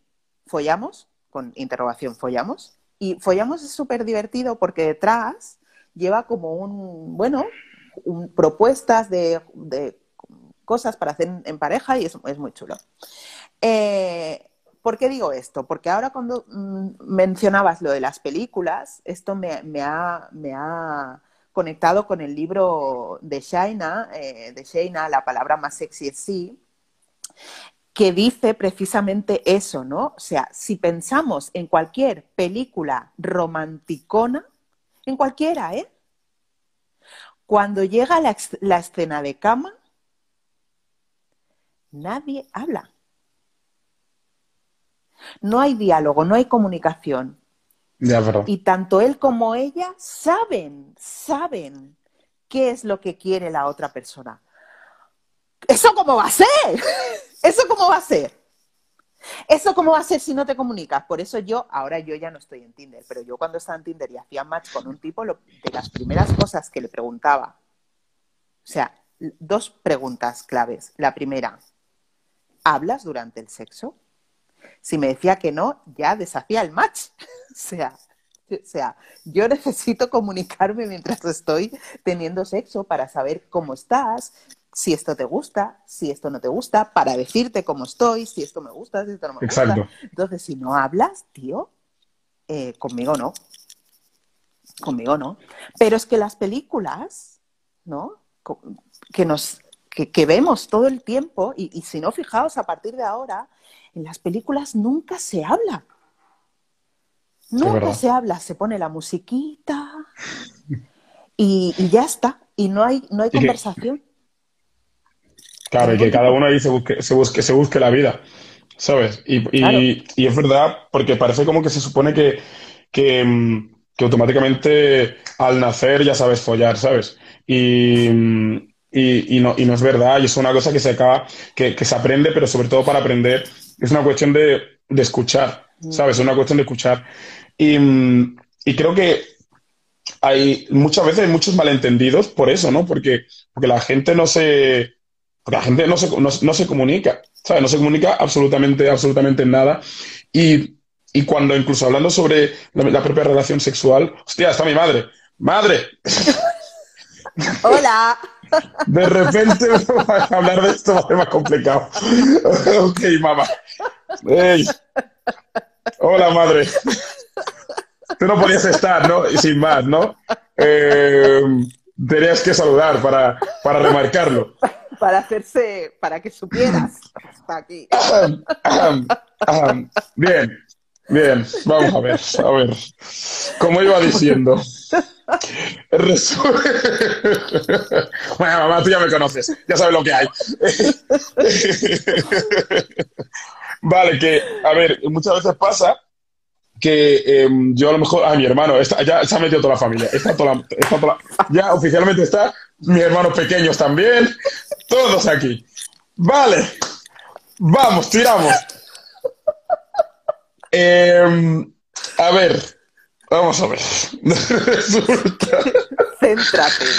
Follamos, con interrogación, Follamos. Y Follamos es súper divertido porque detrás lleva como un, bueno, propuestas de, cosas para hacer en, pareja y es, es muy chulo. Eh, ¿Por qué digo esto? Porque ahora cuando mm, mencionabas lo de las películas, esto me, ha conectado con el libro de Shaina, eh, de Shaina, La palabra más sexy es sí, que dice precisamente eso, ¿no? O sea, si pensamos en cualquier película romanticona, en cualquiera, ¿eh? Cuando llega la, la escena de cama, nadie habla. No hay diálogo, no hay comunicación. Y tanto él como ella saben, saben qué es lo que quiere la otra persona. ¿Eso cómo va a ser? ¿Eso cómo va a ser? ¿Eso cómo va a ser si no te comunicas? Por eso yo, ahora yo ya no estoy en Tinder, pero yo cuando estaba en Tinder y hacía match con un tipo, de las primeras cosas que le preguntaba, o sea, dos preguntas claves. La primera, ¿hablas durante el sexo? Si me decía que no, ya deshacía el match. o sea, o sea, yo necesito comunicarme mientras estoy teniendo sexo para saber cómo estás, si esto te gusta, si esto no te gusta, para decirte cómo estoy, si esto me gusta, si esto no me Exacto. gusta. Entonces, si no hablas, tío, eh, conmigo no. Conmigo no. Pero es que las películas, ¿no? Que nos que, vemos todo el tiempo, y, y si no, fijaos, a partir de ahora, en las películas nunca se habla. Nunca se habla, se pone la musiquita y, ya está. Y no hay, no hay conversación. claro, y que cada uno ahí se busque, se busque, se busque la vida, ¿sabes? Y, y, es verdad, porque parece como que se supone que, que, mm, automáticamente al nacer ya sabes follar, ¿sabes? Y, mm, y, no, y no es verdad, y es una cosa que se acaba, que, que se aprende, pero sobre todo para aprender es una cuestión de, escuchar, mm. ¿sabes? Es una cuestión de escuchar. Y, creo que hay muchas veces hay muchos malentendidos por eso, ¿no? Porque, porque la gente no se. la gente no se, no, se comunica, ¿sabes? No se comunica absolutamente, absolutamente nada. Y, cuando incluso hablando sobre la, propia relación sexual, hostia, está mi madre. ¡Madre! Hola. De repente hablar de esto va a ser más complicado. ok, mamá. Hola, madre. Tú no podías estar, ¿no? Sin más, ¿no? Eh, tenías que saludar para, para remarcarlo. para hacerse, para que supieras hasta aquí. Bien, bien, vamos a ver, a ver. Como iba diciendo. bueno, mamá, tú ya me conoces, ya sabes lo que hay. vale, que, a ver, muchas veces pasa que em, yo a lo mejor, a mi hermano, ya se ha metido toda la familia, está toda, ya oficialmente está, mis hermanos pequeños también, todos aquí. Vale, vamos, tiramos. Em, a ver, vamos a ver. Resulta. Céntrate,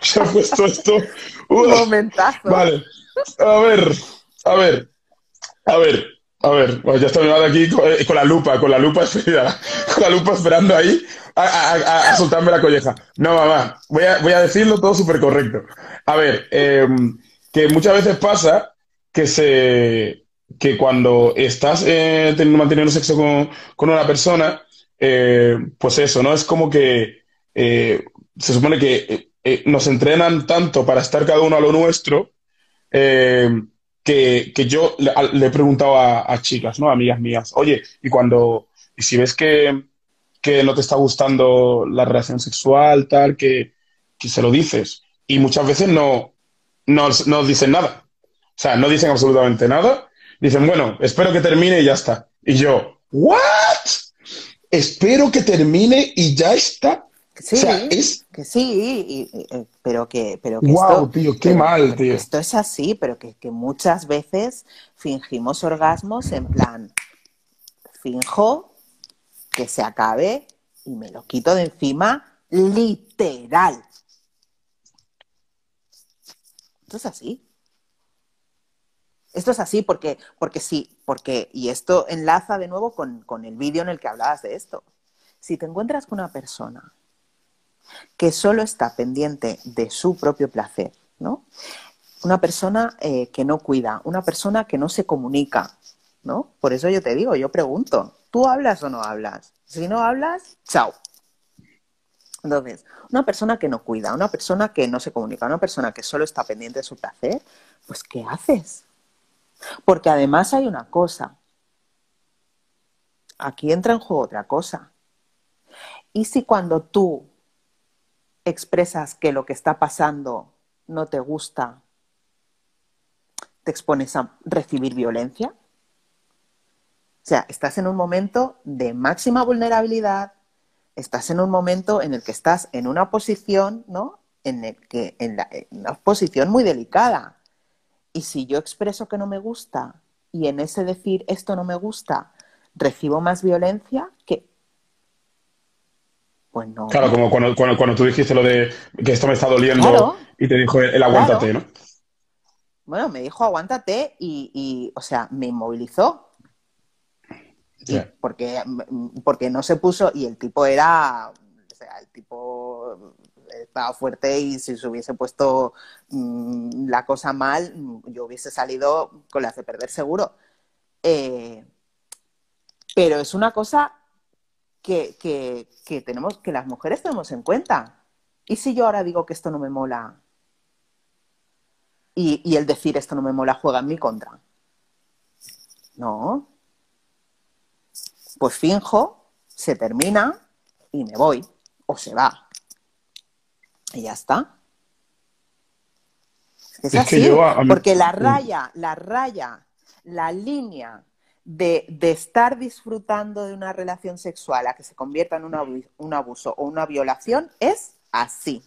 Se ha puesto esto. Un momentazo. Vale. A ver, a ver, a ver. A ver, ya está mi madre aquí eh, con, la lupa, con la lupa esperando, con la lupa esperando ahí a, soltarme la colleja. No, mamá, voy a, voy a decirlo todo súper correcto. A ver, em, que muchas veces pasa que se que cuando estás eh, manteniendo sexo con, una persona, eh, pues eso, ¿no? Es como que se supone que nos entrenan tanto para estar cada uno a lo nuestro que, yo le, he preguntado a, chicas, ¿no? Amigas mías, oye, y cuando, y si ves que, no te está gustando la relación sexual, tal, que, se lo dices. Y muchas veces no, no, dicen nada. O sea, no dicen absolutamente nada. Dicen, bueno, espero que termine y ya está. Y yo, ¿what? Espero que termine y ya está. Sí, que sí, eh, pero que, pero que esto, tío, qué mal, tío. Esto es así, pero que, muchas veces fingimos orgasmos en plan, finjo que se acabe y me lo quito de encima literal. Esto es así. Esto es así porque, porque sí, porque, y esto enlaza de nuevo con, el vídeo en el que hablabas de esto. Si te encuentras con una persona que solo está pendiente de su propio placer, ¿no? Una persona eh, que no cuida, una persona que no se comunica, ¿no? Por eso yo te digo, yo pregunto, ¿tú hablas o no hablas? Si no hablas, chao. Entonces, una persona que no cuida, una persona que no se comunica, una persona que solo está pendiente de su placer, pues ¿qué haces? Porque además hay una cosa. Aquí entra en juego otra cosa. ¿Y si cuando tú expresas que lo que está pasando no te gusta, te expones a recibir violencia. O sea, estás en un momento de máxima vulnerabilidad, estás en un momento en el que estás en una posición, ¿no? En que en, una posición muy delicada. Y si yo expreso que no me gusta y en ese decir esto no me gusta recibo más violencia, que pues claro, como cuando, cuando, tú dijiste lo de que esto me está doliendo y te dijo el, aguántate, ¿no? Bueno, me dijo aguántate y, o sea, me inmovilizó. porque, porque no se puso, y el tipo era, o sea, el tipo estaba fuerte y si se hubiese puesto mm, la cosa mal, yo hubiese salido con las de perder seguro. Eh, pero es una cosa que, tenemos, que las mujeres tenemos en cuenta. ¿Y si yo ahora digo que esto no me mola? Y, el decir esto no me mola juega en mi contra. No. Pues finjo, se termina y me voy. O se va. Y ya está. Es, así. porque la raya, la raya, la línea de, estar disfrutando de una relación sexual a que se convierta en un abuso, o una violación es así.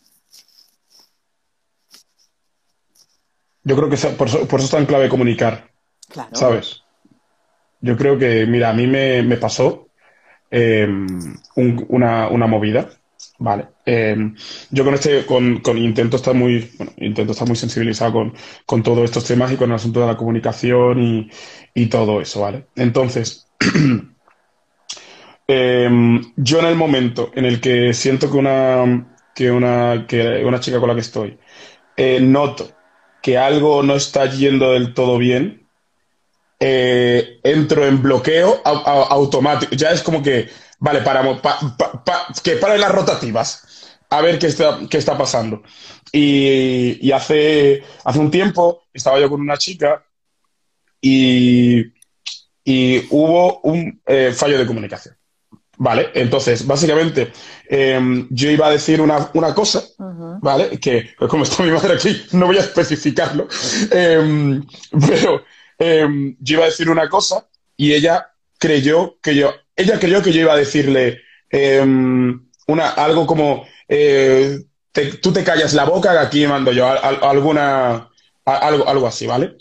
Yo creo que por eso, por eso es tan clave comunicar. Claro. ¿Sabes? Yo creo que, mira, a mí me, pasó em, una, una, movida Vale. Em, yo con este, con, con, intento estar muy, bueno, intento estar muy sensibilizado con, con todos estos temas y con el asunto de la comunicación y, y todo eso, ¿vale? Entonces, em, yo en el momento en el que siento que una, que una, que una chica con la que estoy eh, noto que algo no está yendo del todo bien, eh, entro en bloqueo automático. Ya es como que Vale, paramos. que paren las rotativas. a ver qué está, qué está pasando. Y, hace, hace un tiempo estaba yo con una chica y, y hubo un eh, fallo de comunicación. Vale, entonces, básicamente, em, yo iba a decir una, cosa, ¿vale? Que, pues como está mi madre aquí, no voy a especificarlo, em, pero em, yo iba a decir una cosa y ella creyó que yo, ella creyó que yo iba a decirle una, algo como, eh, tú te callas la boca, aquí mando yo, alguna, algo, algo así, ¿vale?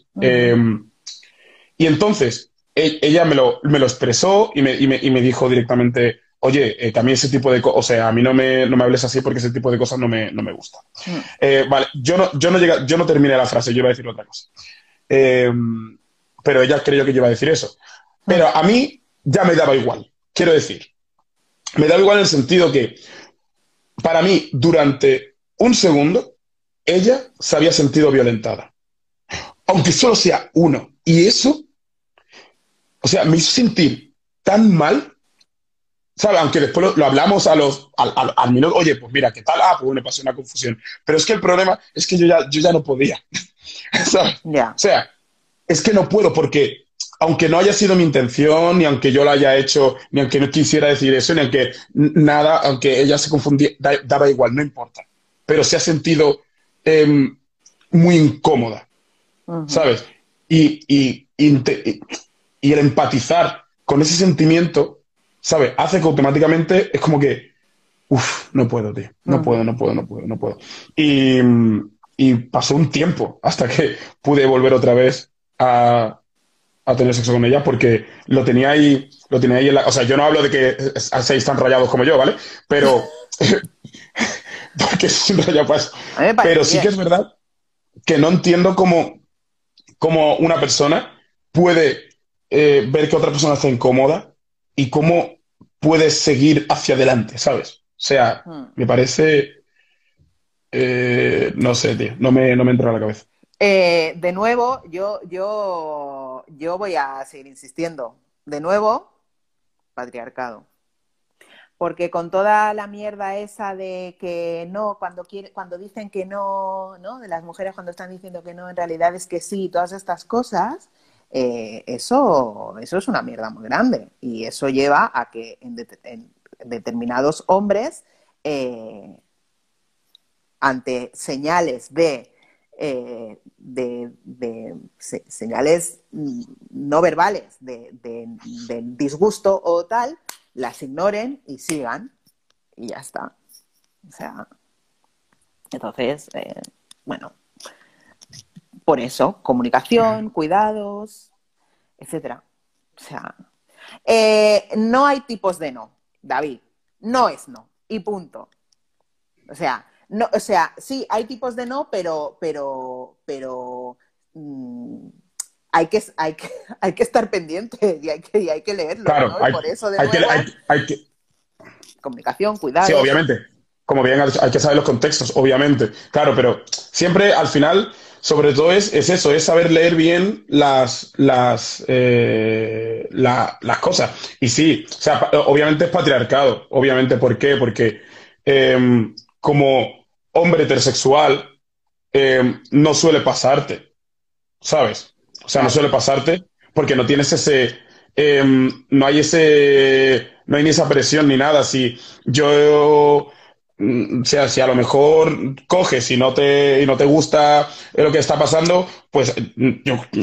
y entonces, e, ella me lo, me lo expresó y me, y, me, y me, dijo directamente, oye, eh, que a mí ese tipo de cosas, o sea, a mí no me, no me hables así porque ese tipo de cosas no me, no me gusta. Mm. Eh, vale, yo no, yo, no llega, yo no terminé la frase, yo iba a decir otra cosa. Eh, pero ella creyó que yo iba a decir eso. Pero a mí ya me daba igual, quiero decir. Me daba igual en el sentido que, para mí, durante un segundo, ella se había sentido violentada. Aunque solo sea uno. Y eso o sea, me hizo sentir tan mal, ¿sabes? Aunque después lo, hablamos a los, al, minuto, oye, pues mira, ¿qué tal? Ah, pues me pasó una confusión. Pero es que el problema es que yo ya, yo ya no podía, ¿sabes? O sea, es que no puedo porque aunque no haya sido mi intención, ni aunque yo lo haya hecho, ni aunque no quisiera decir eso, ni aunque nada, aunque ella se confundía, daba igual, no importa. Pero se ha sentido em, muy incómoda, ¿sabes? Y, y, y el empatizar con ese sentimiento, ¿sabes? Hace que automáticamente es como que, uff, no puedo, tío. No puedo, no puedo, no puedo, no puedo. Y, pasó un tiempo hasta que pude volver otra vez a, tener sexo con ella porque lo tenía ahí, lo tenía ahí en la... O sea, yo no hablo de que seáis tan rayados como yo, ¿vale? Pero... porque es un rayado. Pero sí que es verdad que no entiendo cómo, cómo una persona puede eh, ver que otra persona está incómoda y cómo puedes seguir hacia adelante, ¿sabes? O sea, hmm. me parece... Eh, no sé, tío, no me, no me entra a la cabeza. Eh, de nuevo, yo, yo, yo voy a seguir insistiendo. De nuevo, patriarcado. Porque con toda la mierda esa de que no, cuando, quiere, cuando dicen que no, ¿no? De las mujeres cuando están diciendo que no, en realidad es que sí, todas estas cosas, eh, eso, eso es una mierda muy grande y eso lleva a que en, determinados hombres, eh, ante señales de, eh, de, señales no verbales de, disgusto o tal, las ignoren y sigan y ya está. O sea, entonces, bueno, por eso, comunicación, cuidados, etcétera. O sea, eh, no hay tipos de no, David. No es no. Y punto. O sea, no, o sea, sí, hay tipos de no, pero, pero, pero mm, hay, que, hay, que, hay que estar pendiente y hay que, y hay que leerlo. Claro, por eso de hay, que, Comunicación, cuidado. Sí, obviamente. Como bien, hay que saber los contextos, obviamente. Claro, pero siempre al final sobre todo es, eso, es saber leer bien las, las, eh, las cosas. Y sí, o sea, obviamente es patriarcado, obviamente, ¿por qué? Porque em, como hombre heterosexual em, no suele pasarte, ¿sabes? O sea, no suele pasarte porque no tienes ese, em, no hay ese, no hay ni esa presión ni nada. Si yo Mm, o sea, si a lo mejor coges y no te, y no te gusta lo que está pasando, pues mm,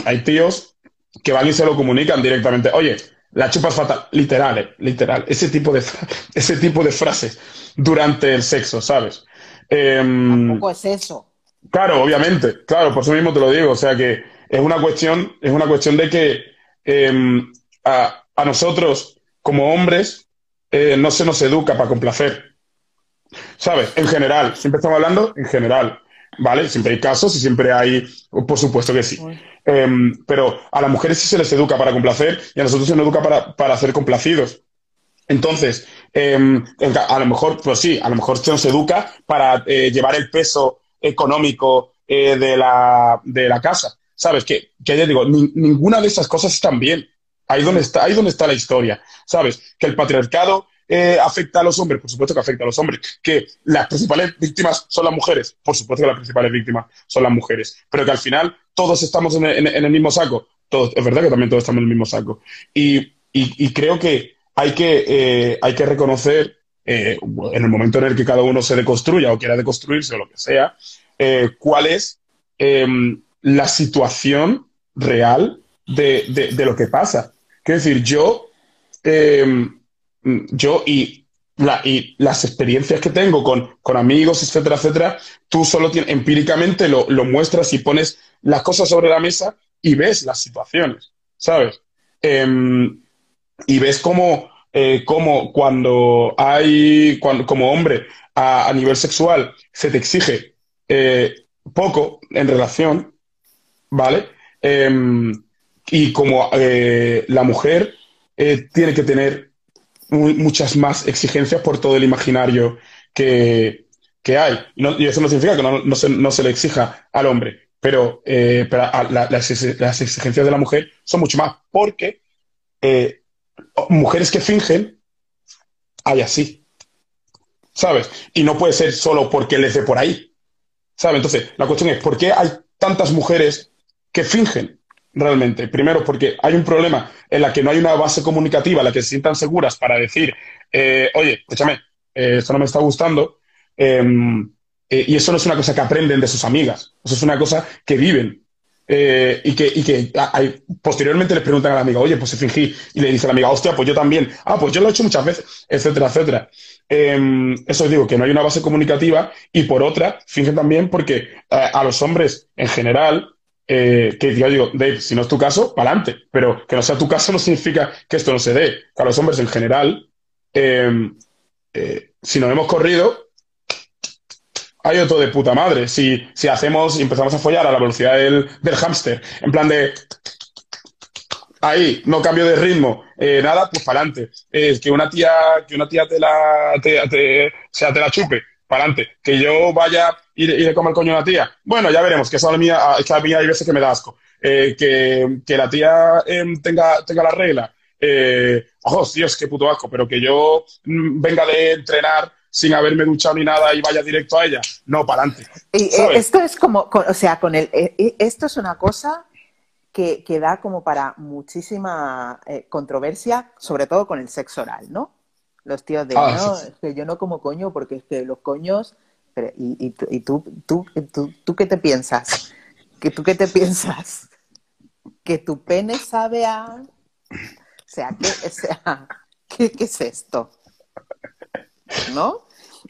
hay tíos que van y se lo comunican directamente. Oye, la chupa es fatal. Literal, eh, literal. Ese tipo, de, ese tipo de frases durante el sexo, ¿sabes? Eh, Tampoco es eso. Claro, obviamente. Claro, por eso mismo te lo digo. O sea que es una cuestión, es una cuestión de que em, a, a, nosotros, como hombres, eh, no se nos educa para complacer. ¿Sabes? En general, siempre estamos hablando en general, ¿vale? Siempre hay casos y siempre hay, por supuesto que sí. Em, pero a las mujeres sí se les educa para complacer y a nosotros se nos educa para, para ser complacidos. Entonces, em, a lo mejor, pues sí, a lo mejor se nos educa para eh, llevar el peso económico eh, de, la, de la casa. ¿Sabes? Que, que ya digo, ninguna de esas cosas están bien. Ahí donde está, ahí donde está la historia. ¿Sabes? Que el patriarcado eh, afecta a los hombres? Por supuesto que afecta a los hombres. ¿Que las principales víctimas son las mujeres? Por supuesto que las principales víctimas son las mujeres. Pero que al final todos estamos en el, mismo saco. Todos, es verdad que también todos estamos en el mismo saco. Y, creo que hay que, eh, hay que reconocer, eh, en el momento en el que cada uno se deconstruya o quiera deconstruirse o lo que sea, cuál es em, la situación real de, lo que pasa. Quiero decir, yo, em, yo y, las experiencias que tengo con, amigos, etcétera, etcétera, tú solo tienes, empíricamente lo, muestras y pones las cosas sobre la mesa y ves las situaciones, ¿sabes? Em, y ves cómo, eh, cómo, cuando hay, cuando, como hombre, a, nivel sexual, se te exige eh, poco en relación, ¿vale? Em, y como eh, la mujer tiene que tener muchas más exigencias por todo el imaginario que, hay. Y, eso no significa que no, se, le exija al hombre, pero, eh, las, exigencias de la mujer son mucho más, porque mujeres que fingen hay así. ¿Sabes? Y no puede ser solo porque les dé por ahí. ¿Sabes? Entonces, la cuestión es, ¿por qué hay tantas mujeres que fingen? realmente. Primero, porque hay un problema en la que no hay una base comunicativa en la que se sientan seguras para decir, eh, oye, escúchame, eh, esto no me está gustando. Em, eh, y eso no es una cosa que aprenden de sus amigas, eso es una cosa que viven. Y que, y que posteriormente les preguntan a la amiga, oye, pues se fingí. Y le dice a la amiga, hostia, pues yo también. Ah, pues yo lo he hecho muchas veces, etcétera, etcétera. Em, eso digo, que no hay una base comunicativa. Y por otra, fingen también porque a los hombres en general eh, que yo digo, Dave, si no es tu caso, para adelante. Pero que no sea tu caso no significa que esto no se dé. A los hombres en general, em, eh, si nos hemos corrido, hay otro de puta madre. Si, si hacemos y empezamos a follar a la velocidad del, del hámster, en plan de ahí, no cambio de ritmo, eh, nada, pues para adelante. que una tía, que una tía te la, te, te, sea, te la chupe, para adelante. Que yo vaya y, le come el coño a la tía. Bueno, ya veremos, que eso a mía, que a mí hay veces que me da asco. Eh, que, que, la tía em, tenga, tenga la regla. Ojo, Dios, qué puto asco, pero que yo mm, venga de entrenar sin haberme duchado ni nada y vaya directo a ella. No, para adelante. Y, eh, esto es como, o sea, con el, esto es una cosa que, que da como para muchísima controversia, sobre todo con el sexo oral, ¿no? Los tíos de, ah, no, es que yo no como coño porque es que los coños... ¿Y, y, tú, tú, tú, tú, qué te piensas? ¿Que ¿Tú qué te piensas? ¿Que tu pene sabe a...? O sea, ¿qué, sea, ¿qué, qué es esto? ¿No?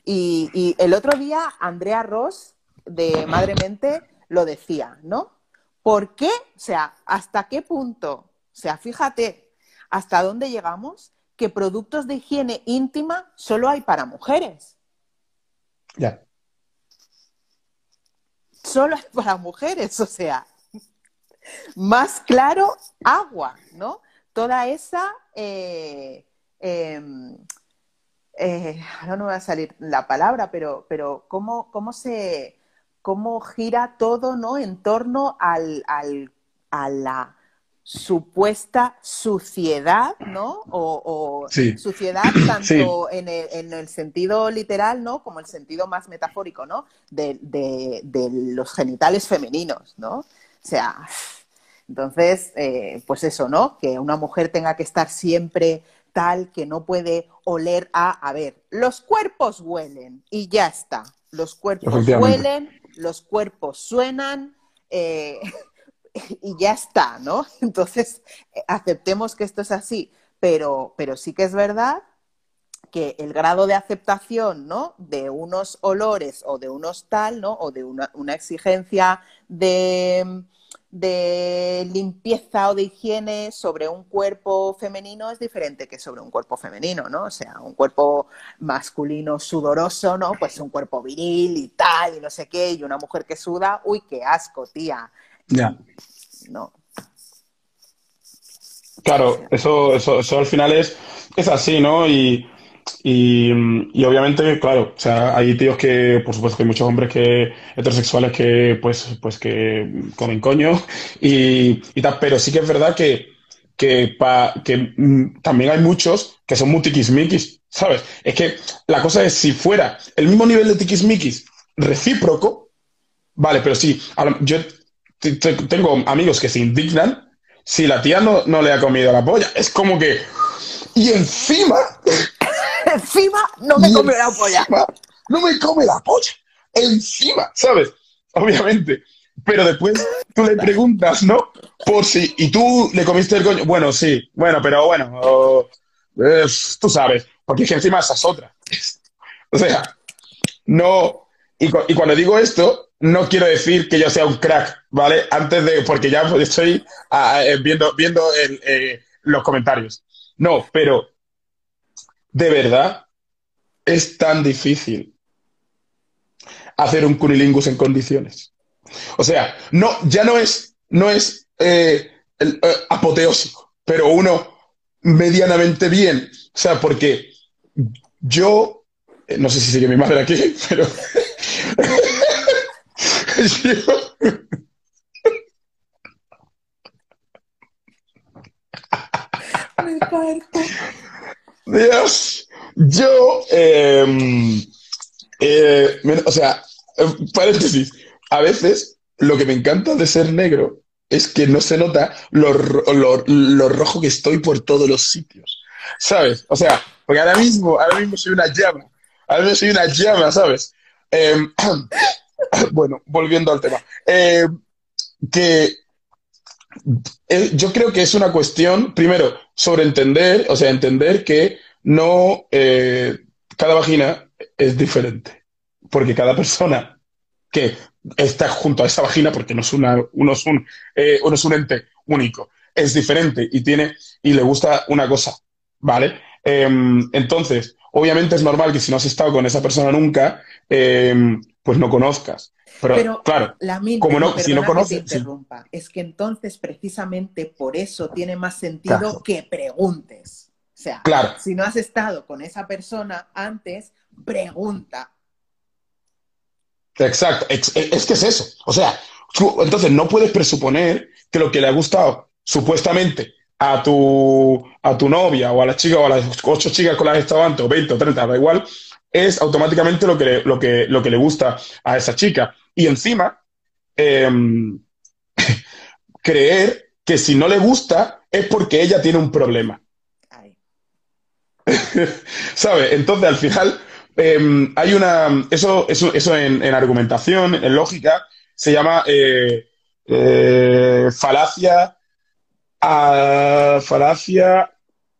Y, y, el otro día Andrea Ross de Madremente lo decía, ¿no? ¿Por qué? O sea, ¿hasta qué punto? O sea, fíjate hasta dónde llegamos que productos de higiene íntima solo hay para mujeres. Ya. Solo hay para mujeres, o sea, más claro, agua, ¿no? Toda esa... Eh, em, eh, ahora no me va a salir la palabra, pero, pero cómo, cómo se cómo gira todo ¿no? en torno al, al, a la supuesta suciedad, ¿no? O, suciedad tanto en, el, sentido literal, ¿no? Como el sentido más metafórico, ¿no? De, los genitales femeninos, ¿no? O sea, entonces, eh, pues eso, ¿no? Que una mujer tenga que estar siempre tal que no puede oler a, a ver, los cuerpos huelen y ya está. Los cuerpos huelen, los cuerpos suenan. Eh, y ya está, ¿no? Entonces, eh, aceptemos que esto es así, pero, pero sí que es verdad que el grado de aceptación, ¿no? De unos olores o de unos tal, ¿no? O de una, exigencia de, de, limpieza o de higiene sobre un cuerpo femenino es diferente que sobre un cuerpo femenino, ¿no? O sea, un cuerpo masculino sudoroso, ¿no? Pues un cuerpo viril y tal, y no sé qué, y una mujer que suda, uy, qué asco, tía. Ya. No. Claro, eso, eso, eso al final es, es así, ¿no? Y, y, obviamente, claro, o sea, hay tíos que, por supuesto, hay muchos hombres que heterosexuales que, pues, pues que comen coño y, y tal, pero sí que es verdad que, que, pa, que mm, también hay muchos que son muy tiquismiquis, ¿sabes? Es que la cosa es, si fuera el mismo nivel de tiquismiquis recíproco, vale, pero sí, yo tengo amigos que se indignan si la tía no, no le ha comido la polla. Es como que... Y encima... encima no me come la polla. No me come la polla. Encima, ¿sabes? Obviamente. Pero después tú le preguntas, ¿no? Por si... Y tú le comiste el coño. Bueno, sí. Bueno, pero bueno... tú sabes. Porque es que encima esa es otra. o sea, no... Y, y cuando digo esto, no quiero decir que yo sea un crack, ¿vale? Antes de, porque ya estoy ah, eh, viendo, viendo eh, los comentarios. No, pero de verdad es tan difícil hacer un cunilingus en condiciones. O sea, no, ya no es, no es eh, apoteósico, pero uno medianamente bien. O sea, porque yo, no sé si sigue mi madre aquí, pero Dios, yo, em, eh, o sea, paréntesis, a veces lo que me encanta de ser negro es que no se nota lo, rojo que estoy por todos los sitios, ¿sabes? O sea, porque ahora mismo, ahora mismo soy una llama, ahora mismo soy una llama, ¿sabes? Em, bueno, volviendo al tema. Que yo creo que es una cuestión, primero, sobre entender, o sea, entender que no, eh, cada vagina es diferente, porque cada persona que está junto a esa vagina, porque no es una, uno, es un, uno es un ente único, es diferente y tiene, y le gusta una cosa, ¿vale? Em, entonces, obviamente es normal que si no has estado con esa persona nunca, em, pues no conozcas. Pero, claro, la como no, si no conoces. Es que entonces, precisamente por eso tiene más sentido que preguntes. O sea, si no has estado con esa persona antes, pregunta. Exacto, es, que es eso. O sea, entonces no puedes presuponer que lo que le ha gustado supuestamente a tu, a tu novia o a la chica o a las ocho chicas con las que estado antes, o 20 o 30, da igual, es automáticamente lo que, lo que, lo que le gusta a esa chica. Y encima, em, creer que si no le gusta es porque ella tiene un problema. ¿Sabes? Entonces, al final, em, hay una. Eso, eso, eso en, argumentación, en lógica, se llama eh, eh, falacia. A, falacia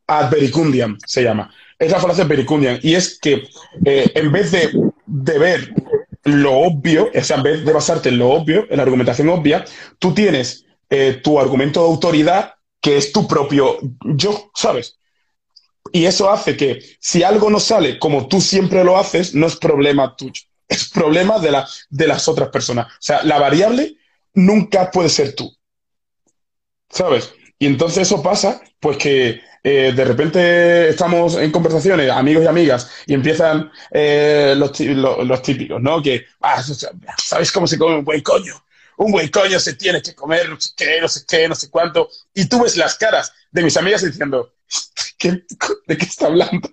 ad vericundiam, se llama. Es la falacia pericundian. Y es que eh, en vez de, de ver lo obvio, o sea, en vez de basarte en lo obvio, en la argumentación obvia, tú tienes eh, tu argumento de autoridad, que es tu propio yo, ¿sabes? Y eso hace que si algo no sale como tú siempre lo haces, no es problema tuyo, es problema de, la, de las otras personas. O sea, la variable nunca puede ser tú, ¿sabes? Y entonces eso pasa, pues que eh, de repente estamos en conversaciones, amigos y amigas, y empiezan eh, los, típicos, ¿no? Que, ah, ¿sabes cómo se come un buen coño? Un buen coño se tiene que comer, no sé qué, no sé qué, no sé cuánto. Y tú ves las caras de mis amigas diciendo, ¿de qué está hablando?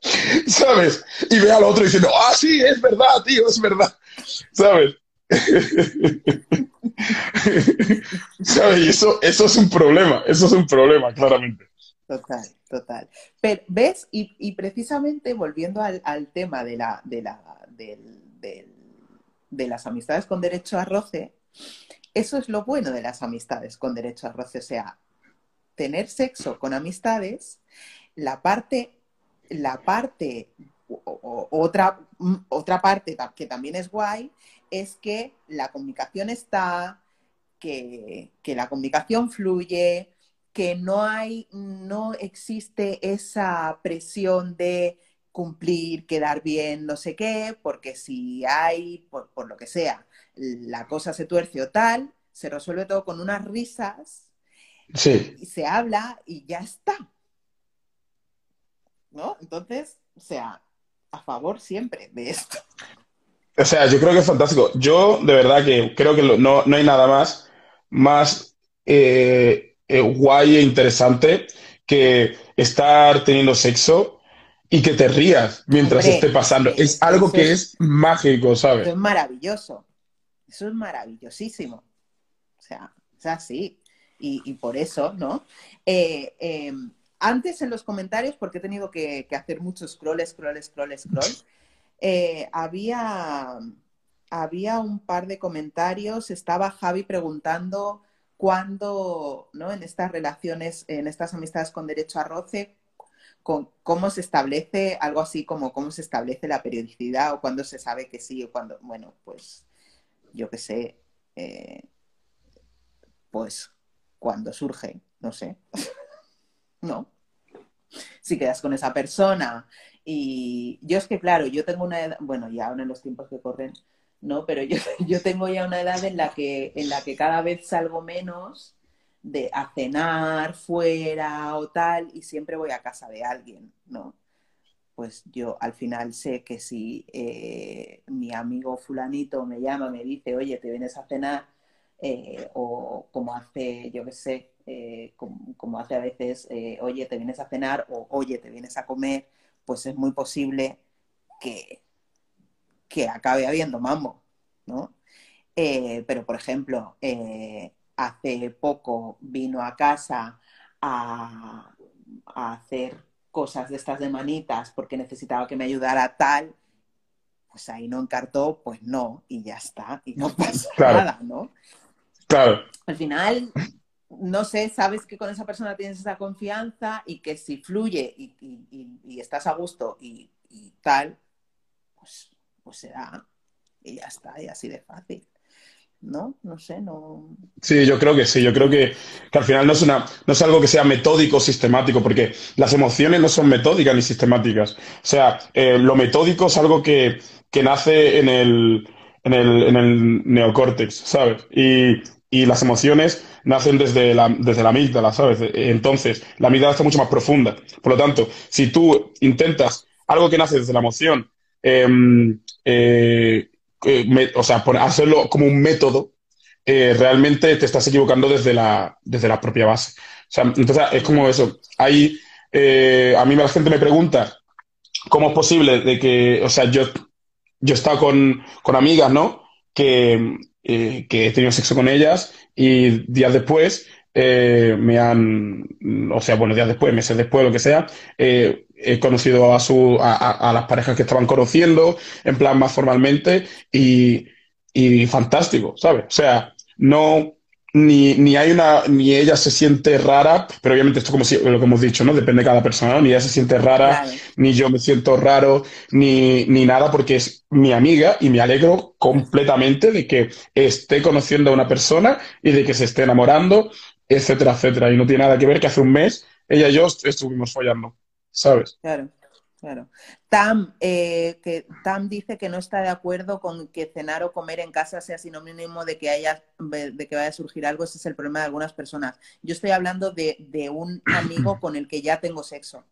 ¿Sabes? Y ve al otro diciendo, ah, sí, es verdad, tío, es verdad. ¿Sabes? ¿Sabes? Y eso, eso es un problema, eso es un problema, claramente. Total, total. Pero, ¿ves? Y, precisamente volviendo al, tema de, la, de, la, de las amistades con derecho a roce, eso es lo bueno de las amistades con derecho a roce. O sea, tener sexo con amistades, la parte, la parte, otra, otra parte que también es guay, es que la comunicación está, que, que la comunicación fluye, que no hay, no existe esa presión de cumplir, quedar bien, no sé qué, porque si hay, por, lo que sea, la cosa se tuerce o tal, se resuelve todo con unas risas, sí. y se habla y ya está. ¿No? Entonces, o sea, a favor siempre de esto. O sea, yo creo que es fantástico. Yo, de verdad, que creo que no, no hay nada más, más eh, eh, guay e interesante que estar teniendo sexo y que te rías mientras esté pasando. Es, algo que es, mágico, ¿sabes? Eso es maravilloso. Eso es maravillosísimo. O sea, es así. Y, por eso, ¿no? Eh, antes en los comentarios, porque he tenido que, hacer muchos scroll, scroll, scroll, scroll, eh, había, había un par de comentarios. Estaba Javi preguntando cuándo, ¿no? En estas relaciones, en estas amistades con derecho a roce, cómo se establece algo así como cómo se establece la periodicidad o cuándo se sabe que sí o cuándo, bueno, pues yo qué sé, eh, pues cuando surge, no sé, ¿no? Si quedas con esa persona y yo es que, claro, yo tengo una edad, bueno, ya ahora en los tiempos que corren, ¿no? Pero yo, yo tengo ya una edad en la que, en la que cada vez salgo menos de a cenar fuera o tal, y siempre voy a casa de alguien, ¿no? Pues yo al final sé que si eh, mi amigo fulanito me llama, me dice, oye, te vienes a cenar, eh, o como hace, yo qué sé, eh, como, hace a veces, oye, te vienes a cenar, o oye, te vienes a comer, pues es muy posible que, que acabe habiendo mambo, ¿no? pero, por ejemplo, hace poco vino a casa a, hacer cosas de estas de manitas porque necesitaba que me ayudara tal, pues ahí no encartó, pues no, y ya está, y no pasa nada, ¿no? Claro. Al final, no sé, sabes que con esa persona tienes esa confianza y que si fluye y, estás a gusto y, tal, pues, pues será, y ya está, y así de fácil. ¿no? No sé, no. Sí, yo creo que sí, yo creo que, al final no es, una, no es algo que sea metódico, sistemático, porque las emociones no son metódicas ni sistemáticas. O sea, eh, lo metódico es algo que, nace en el, en el, en el neocórtex, ¿sabes? Y, las emociones nacen desde la, desde la amígdala, ¿sabes? Entonces, la amígdala está mucho más profunda. Por lo tanto, si tú intentas algo que nace desde la emoción, em, eh, o sea, hacerlo como un método, eh, realmente te estás equivocando desde la, desde la propia base. O sea, entonces es como eso. Eh, a mí la gente me pregunta cómo es posible de que, o sea, yo, yo he estado con, con amigas, ¿no? Que, eh, que he tenido sexo con ellas y días después me han, o sea, bueno, días después, meses después, lo que sea, he conocido a, su, a, las parejas que estaban conociendo, en plan más formalmente, y, fantástico, ¿sabes? O sea, no, ni, ni, hay una, ni ella se siente rara, pero obviamente esto como si, lo que hemos dicho, ¿no? Depende de cada persona, ni ella se siente rara, ni yo me siento raro, ni, ni nada, porque es mi amiga y me alegro completamente de que esté conociendo a una persona y de que se esté enamorando, etcétera, etcétera. Y no tiene nada que ver que hace un mes ella y yo estuvimos follando. ¿sabes? Claro, claro. Tam, eh, que Tam dice que no está de acuerdo con que cenar o comer en casa sea sinónimo de que haya, de que vaya a surgir algo. Ese es el problema de algunas personas. Yo estoy hablando de, un amigo con el que ya tengo sexo.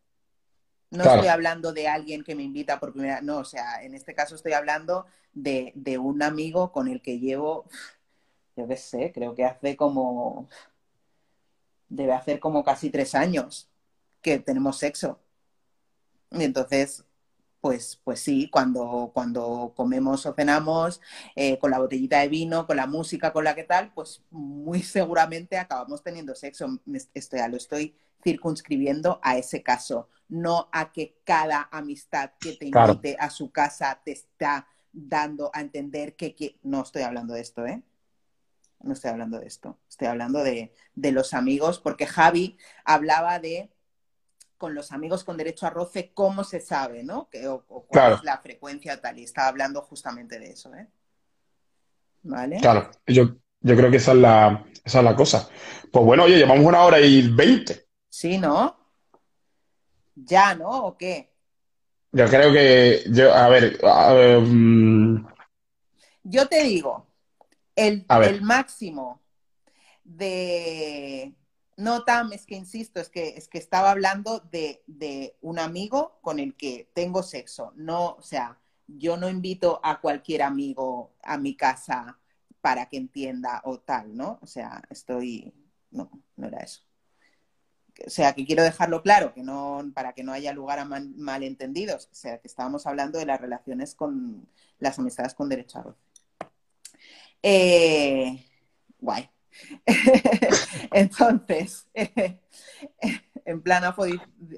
No estoy hablando de alguien que me invita por primera no, o sea, en este caso estoy hablando de, de un amigo con el que llevo, yo qué sé, creo que hace como, debe hacer como casi tres años que tenemos sexo. Y entonces, pues, pues sí, cuando, cuando comemos o cenamos eh, con la botellita de vino, con la música, con la que tal, pues muy seguramente acabamos teniendo sexo. Esto ya lo estoy circunscribiendo a ese caso, no a que cada amistad que te invite a su casa te está dando a entender que, no estoy hablando de esto, ¿eh? No estoy hablando de esto, estoy hablando de, de los amigos, porque Javi hablaba de con los amigos con derecho a roce, ¿cómo se sabe, no? Que, o, cuál es la frecuencia tal. Y estaba hablando justamente de eso, ¿eh? ¿Vale? Claro, yo, yo creo que esa es, la, esa es la cosa. Pues bueno, oye, llevamos una hora y veinte. Sí, ¿no? Ya, ¿no? ¿O qué? Yo creo que, yo, a ver, mm. yo te digo, el, el máximo de no, Tam, es que insisto, es que, es que estaba hablando de, un amigo con el que tengo sexo. No, o sea, yo no invito a cualquier amigo a mi casa para que entienda o tal, ¿no? O sea, estoy. No, no era eso. o sea, que quiero dejarlo claro, que no, para que no haya lugar a malentendidos, o sea, que estábamos hablando de las relaciones con las amistades con derecho a roce. Eh, guay. Entonces, en, plan afro,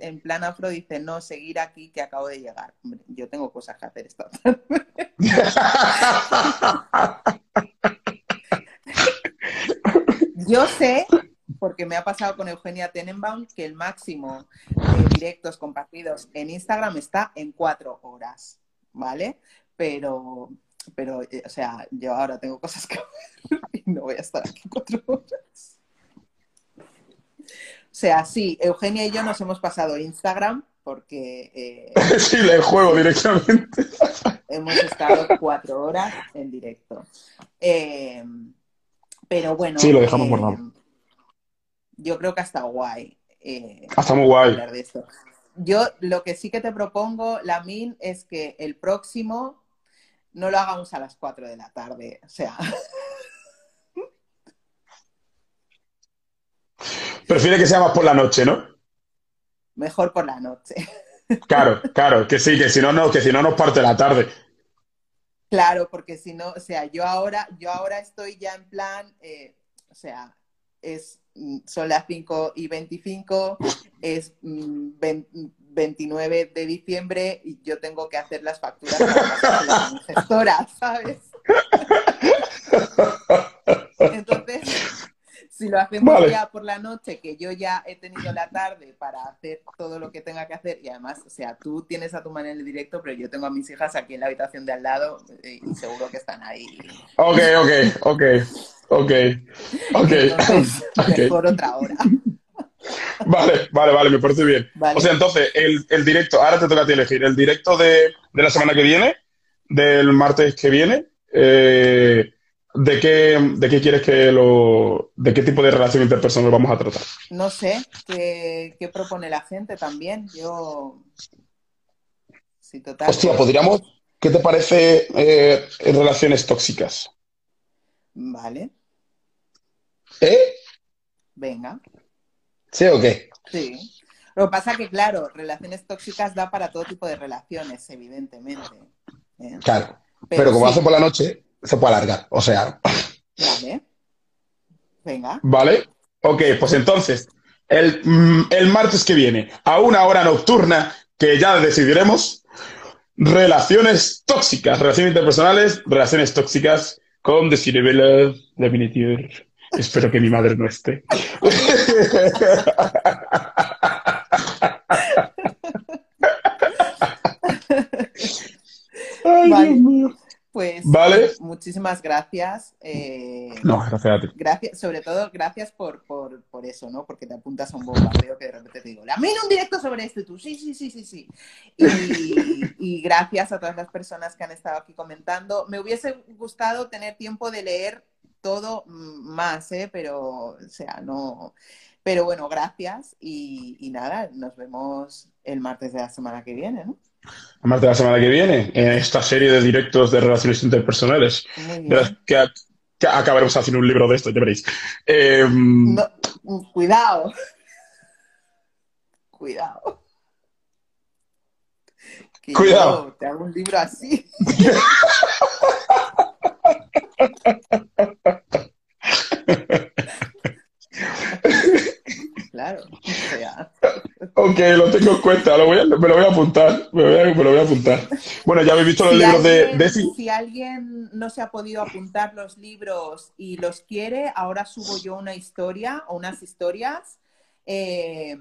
en plan afro dice, no, seguir aquí que acabo de llegar. yo tengo cosas que hacer esta tarde. yo sé porque me ha pasado con Eugenia Tenenbaum que el máximo de directos compartidos en Instagram está en cuatro horas, ¿vale? Pero, pero, eh, o sea, yo ahora tengo cosas que ver y no voy a estar aquí cuatro horas. O sea, sí, Eugenia y yo nos hemos pasado Instagram porque... Eh, sí, le juego directamente. hemos estado cuatro horas en directo. Eh, pero bueno... Sí, lo dejamos por yo creo que hasta guay. Hasta muy guay. de esto. Yo lo que sí que te propongo, Lamin, es que el próximo no lo hagamos a las 4 de la tarde. O sea. Prefiere que sea más por la noche, ¿no? Mejor por la noche. Claro, claro, que sí, que si no, no, que si no nos parte la tarde. Claro, porque si no, o sea, yo ahora, yo ahora estoy ya en plan, eh, o sea, es Mm, son las 5 y 25, es 29 mm, de diciembre y yo tengo que hacer las facturas para las gestoras, ¿sabes? Entonces, si lo hacemos ya por la noche, que yo ya he tenido la tarde para hacer todo lo que tenga que hacer, y además, o sea, tú tienes a tu mano en el directo, pero yo tengo a mis hijas aquí en la habitación de al lado eh, y seguro que están ahí. Ok, ok, ok. Ok, ok. okay. Por otra hora. Vale, vale, vale, me parece bien. O sea, entonces, el, directo, ahora te toca a ti elegir, el directo de, la semana que viene, del martes que viene, eh, ¿de, qué, ¿de qué quieres que lo... de qué tipo de relación interpersonal vamos a tratar? No sé, ¿qué, propone la gente también? Yo... Sí, total. Hostia, podríamos... ¿Qué te parece eh, en relaciones tóxicas? Vale. ¿Eh? Venga. ¿Sí o qué? Sí. Lo que pasa que, claro, relaciones tóxicas da para todo tipo de relaciones, evidentemente. ¿eh? Claro. Pero, como hace por la noche, se puede alargar. O sea. Vale. Venga. Vale. Ok, pues entonces, el, mm, el martes que viene, a una hora nocturna, que ya decidiremos, relaciones tóxicas, relaciones interpersonales, relaciones tóxicas con Desiree de Miniature. Espero que mi madre no esté. Ay, Dios mío. Pues ¿Vale? muchísimas gracias. Eh, no, gracias a ti. Gracias, sobre todo, gracias por, por, por, eso, ¿no? Porque te apuntas a un bombardeo que de repente te digo, a mí un directo sobre esto y tú, sí, sí, sí, sí, sí. Y, y, gracias a todas las personas que han estado aquí comentando. Me hubiese gustado tener tiempo de leer todo más, ¿eh? Pero, o sea, no... Pero bueno, gracias y, y nada, nos vemos el martes de la semana que viene, ¿no? El martes de la semana que viene, en esta serie de directos de relaciones interpersonales. Que, que, acabaremos haciendo un libro de esto, ya veréis. Em, cuidado. Cuidado. cuidado. te hago un libro así. claro. Ok, lo tengo en cuenta, me lo voy a apuntar, me, lo voy a apuntar. Bueno, ya habéis visto los libros de, Si alguien no se ha podido apuntar los libros y los quiere, ahora subo yo una historia o unas historias eh,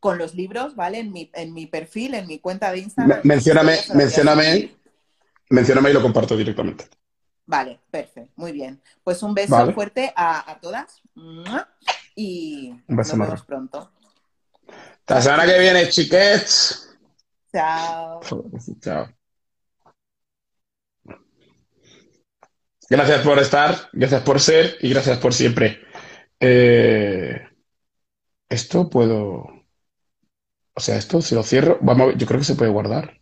con los libros, ¿vale? En mi, en mi perfil, en mi cuenta de Instagram. Mencióname, mencióname, mencióname y lo comparto directamente. Vale, perfecto, muy bien. Pues un beso fuerte a, todas y nos vemos pronto. La semana que viene, chiquets. Chao. Chao. Gracias por estar, gracias por ser y gracias por siempre. Eh, esto puedo. O sea, esto si lo cierro, vamos yo creo que se puede guardar.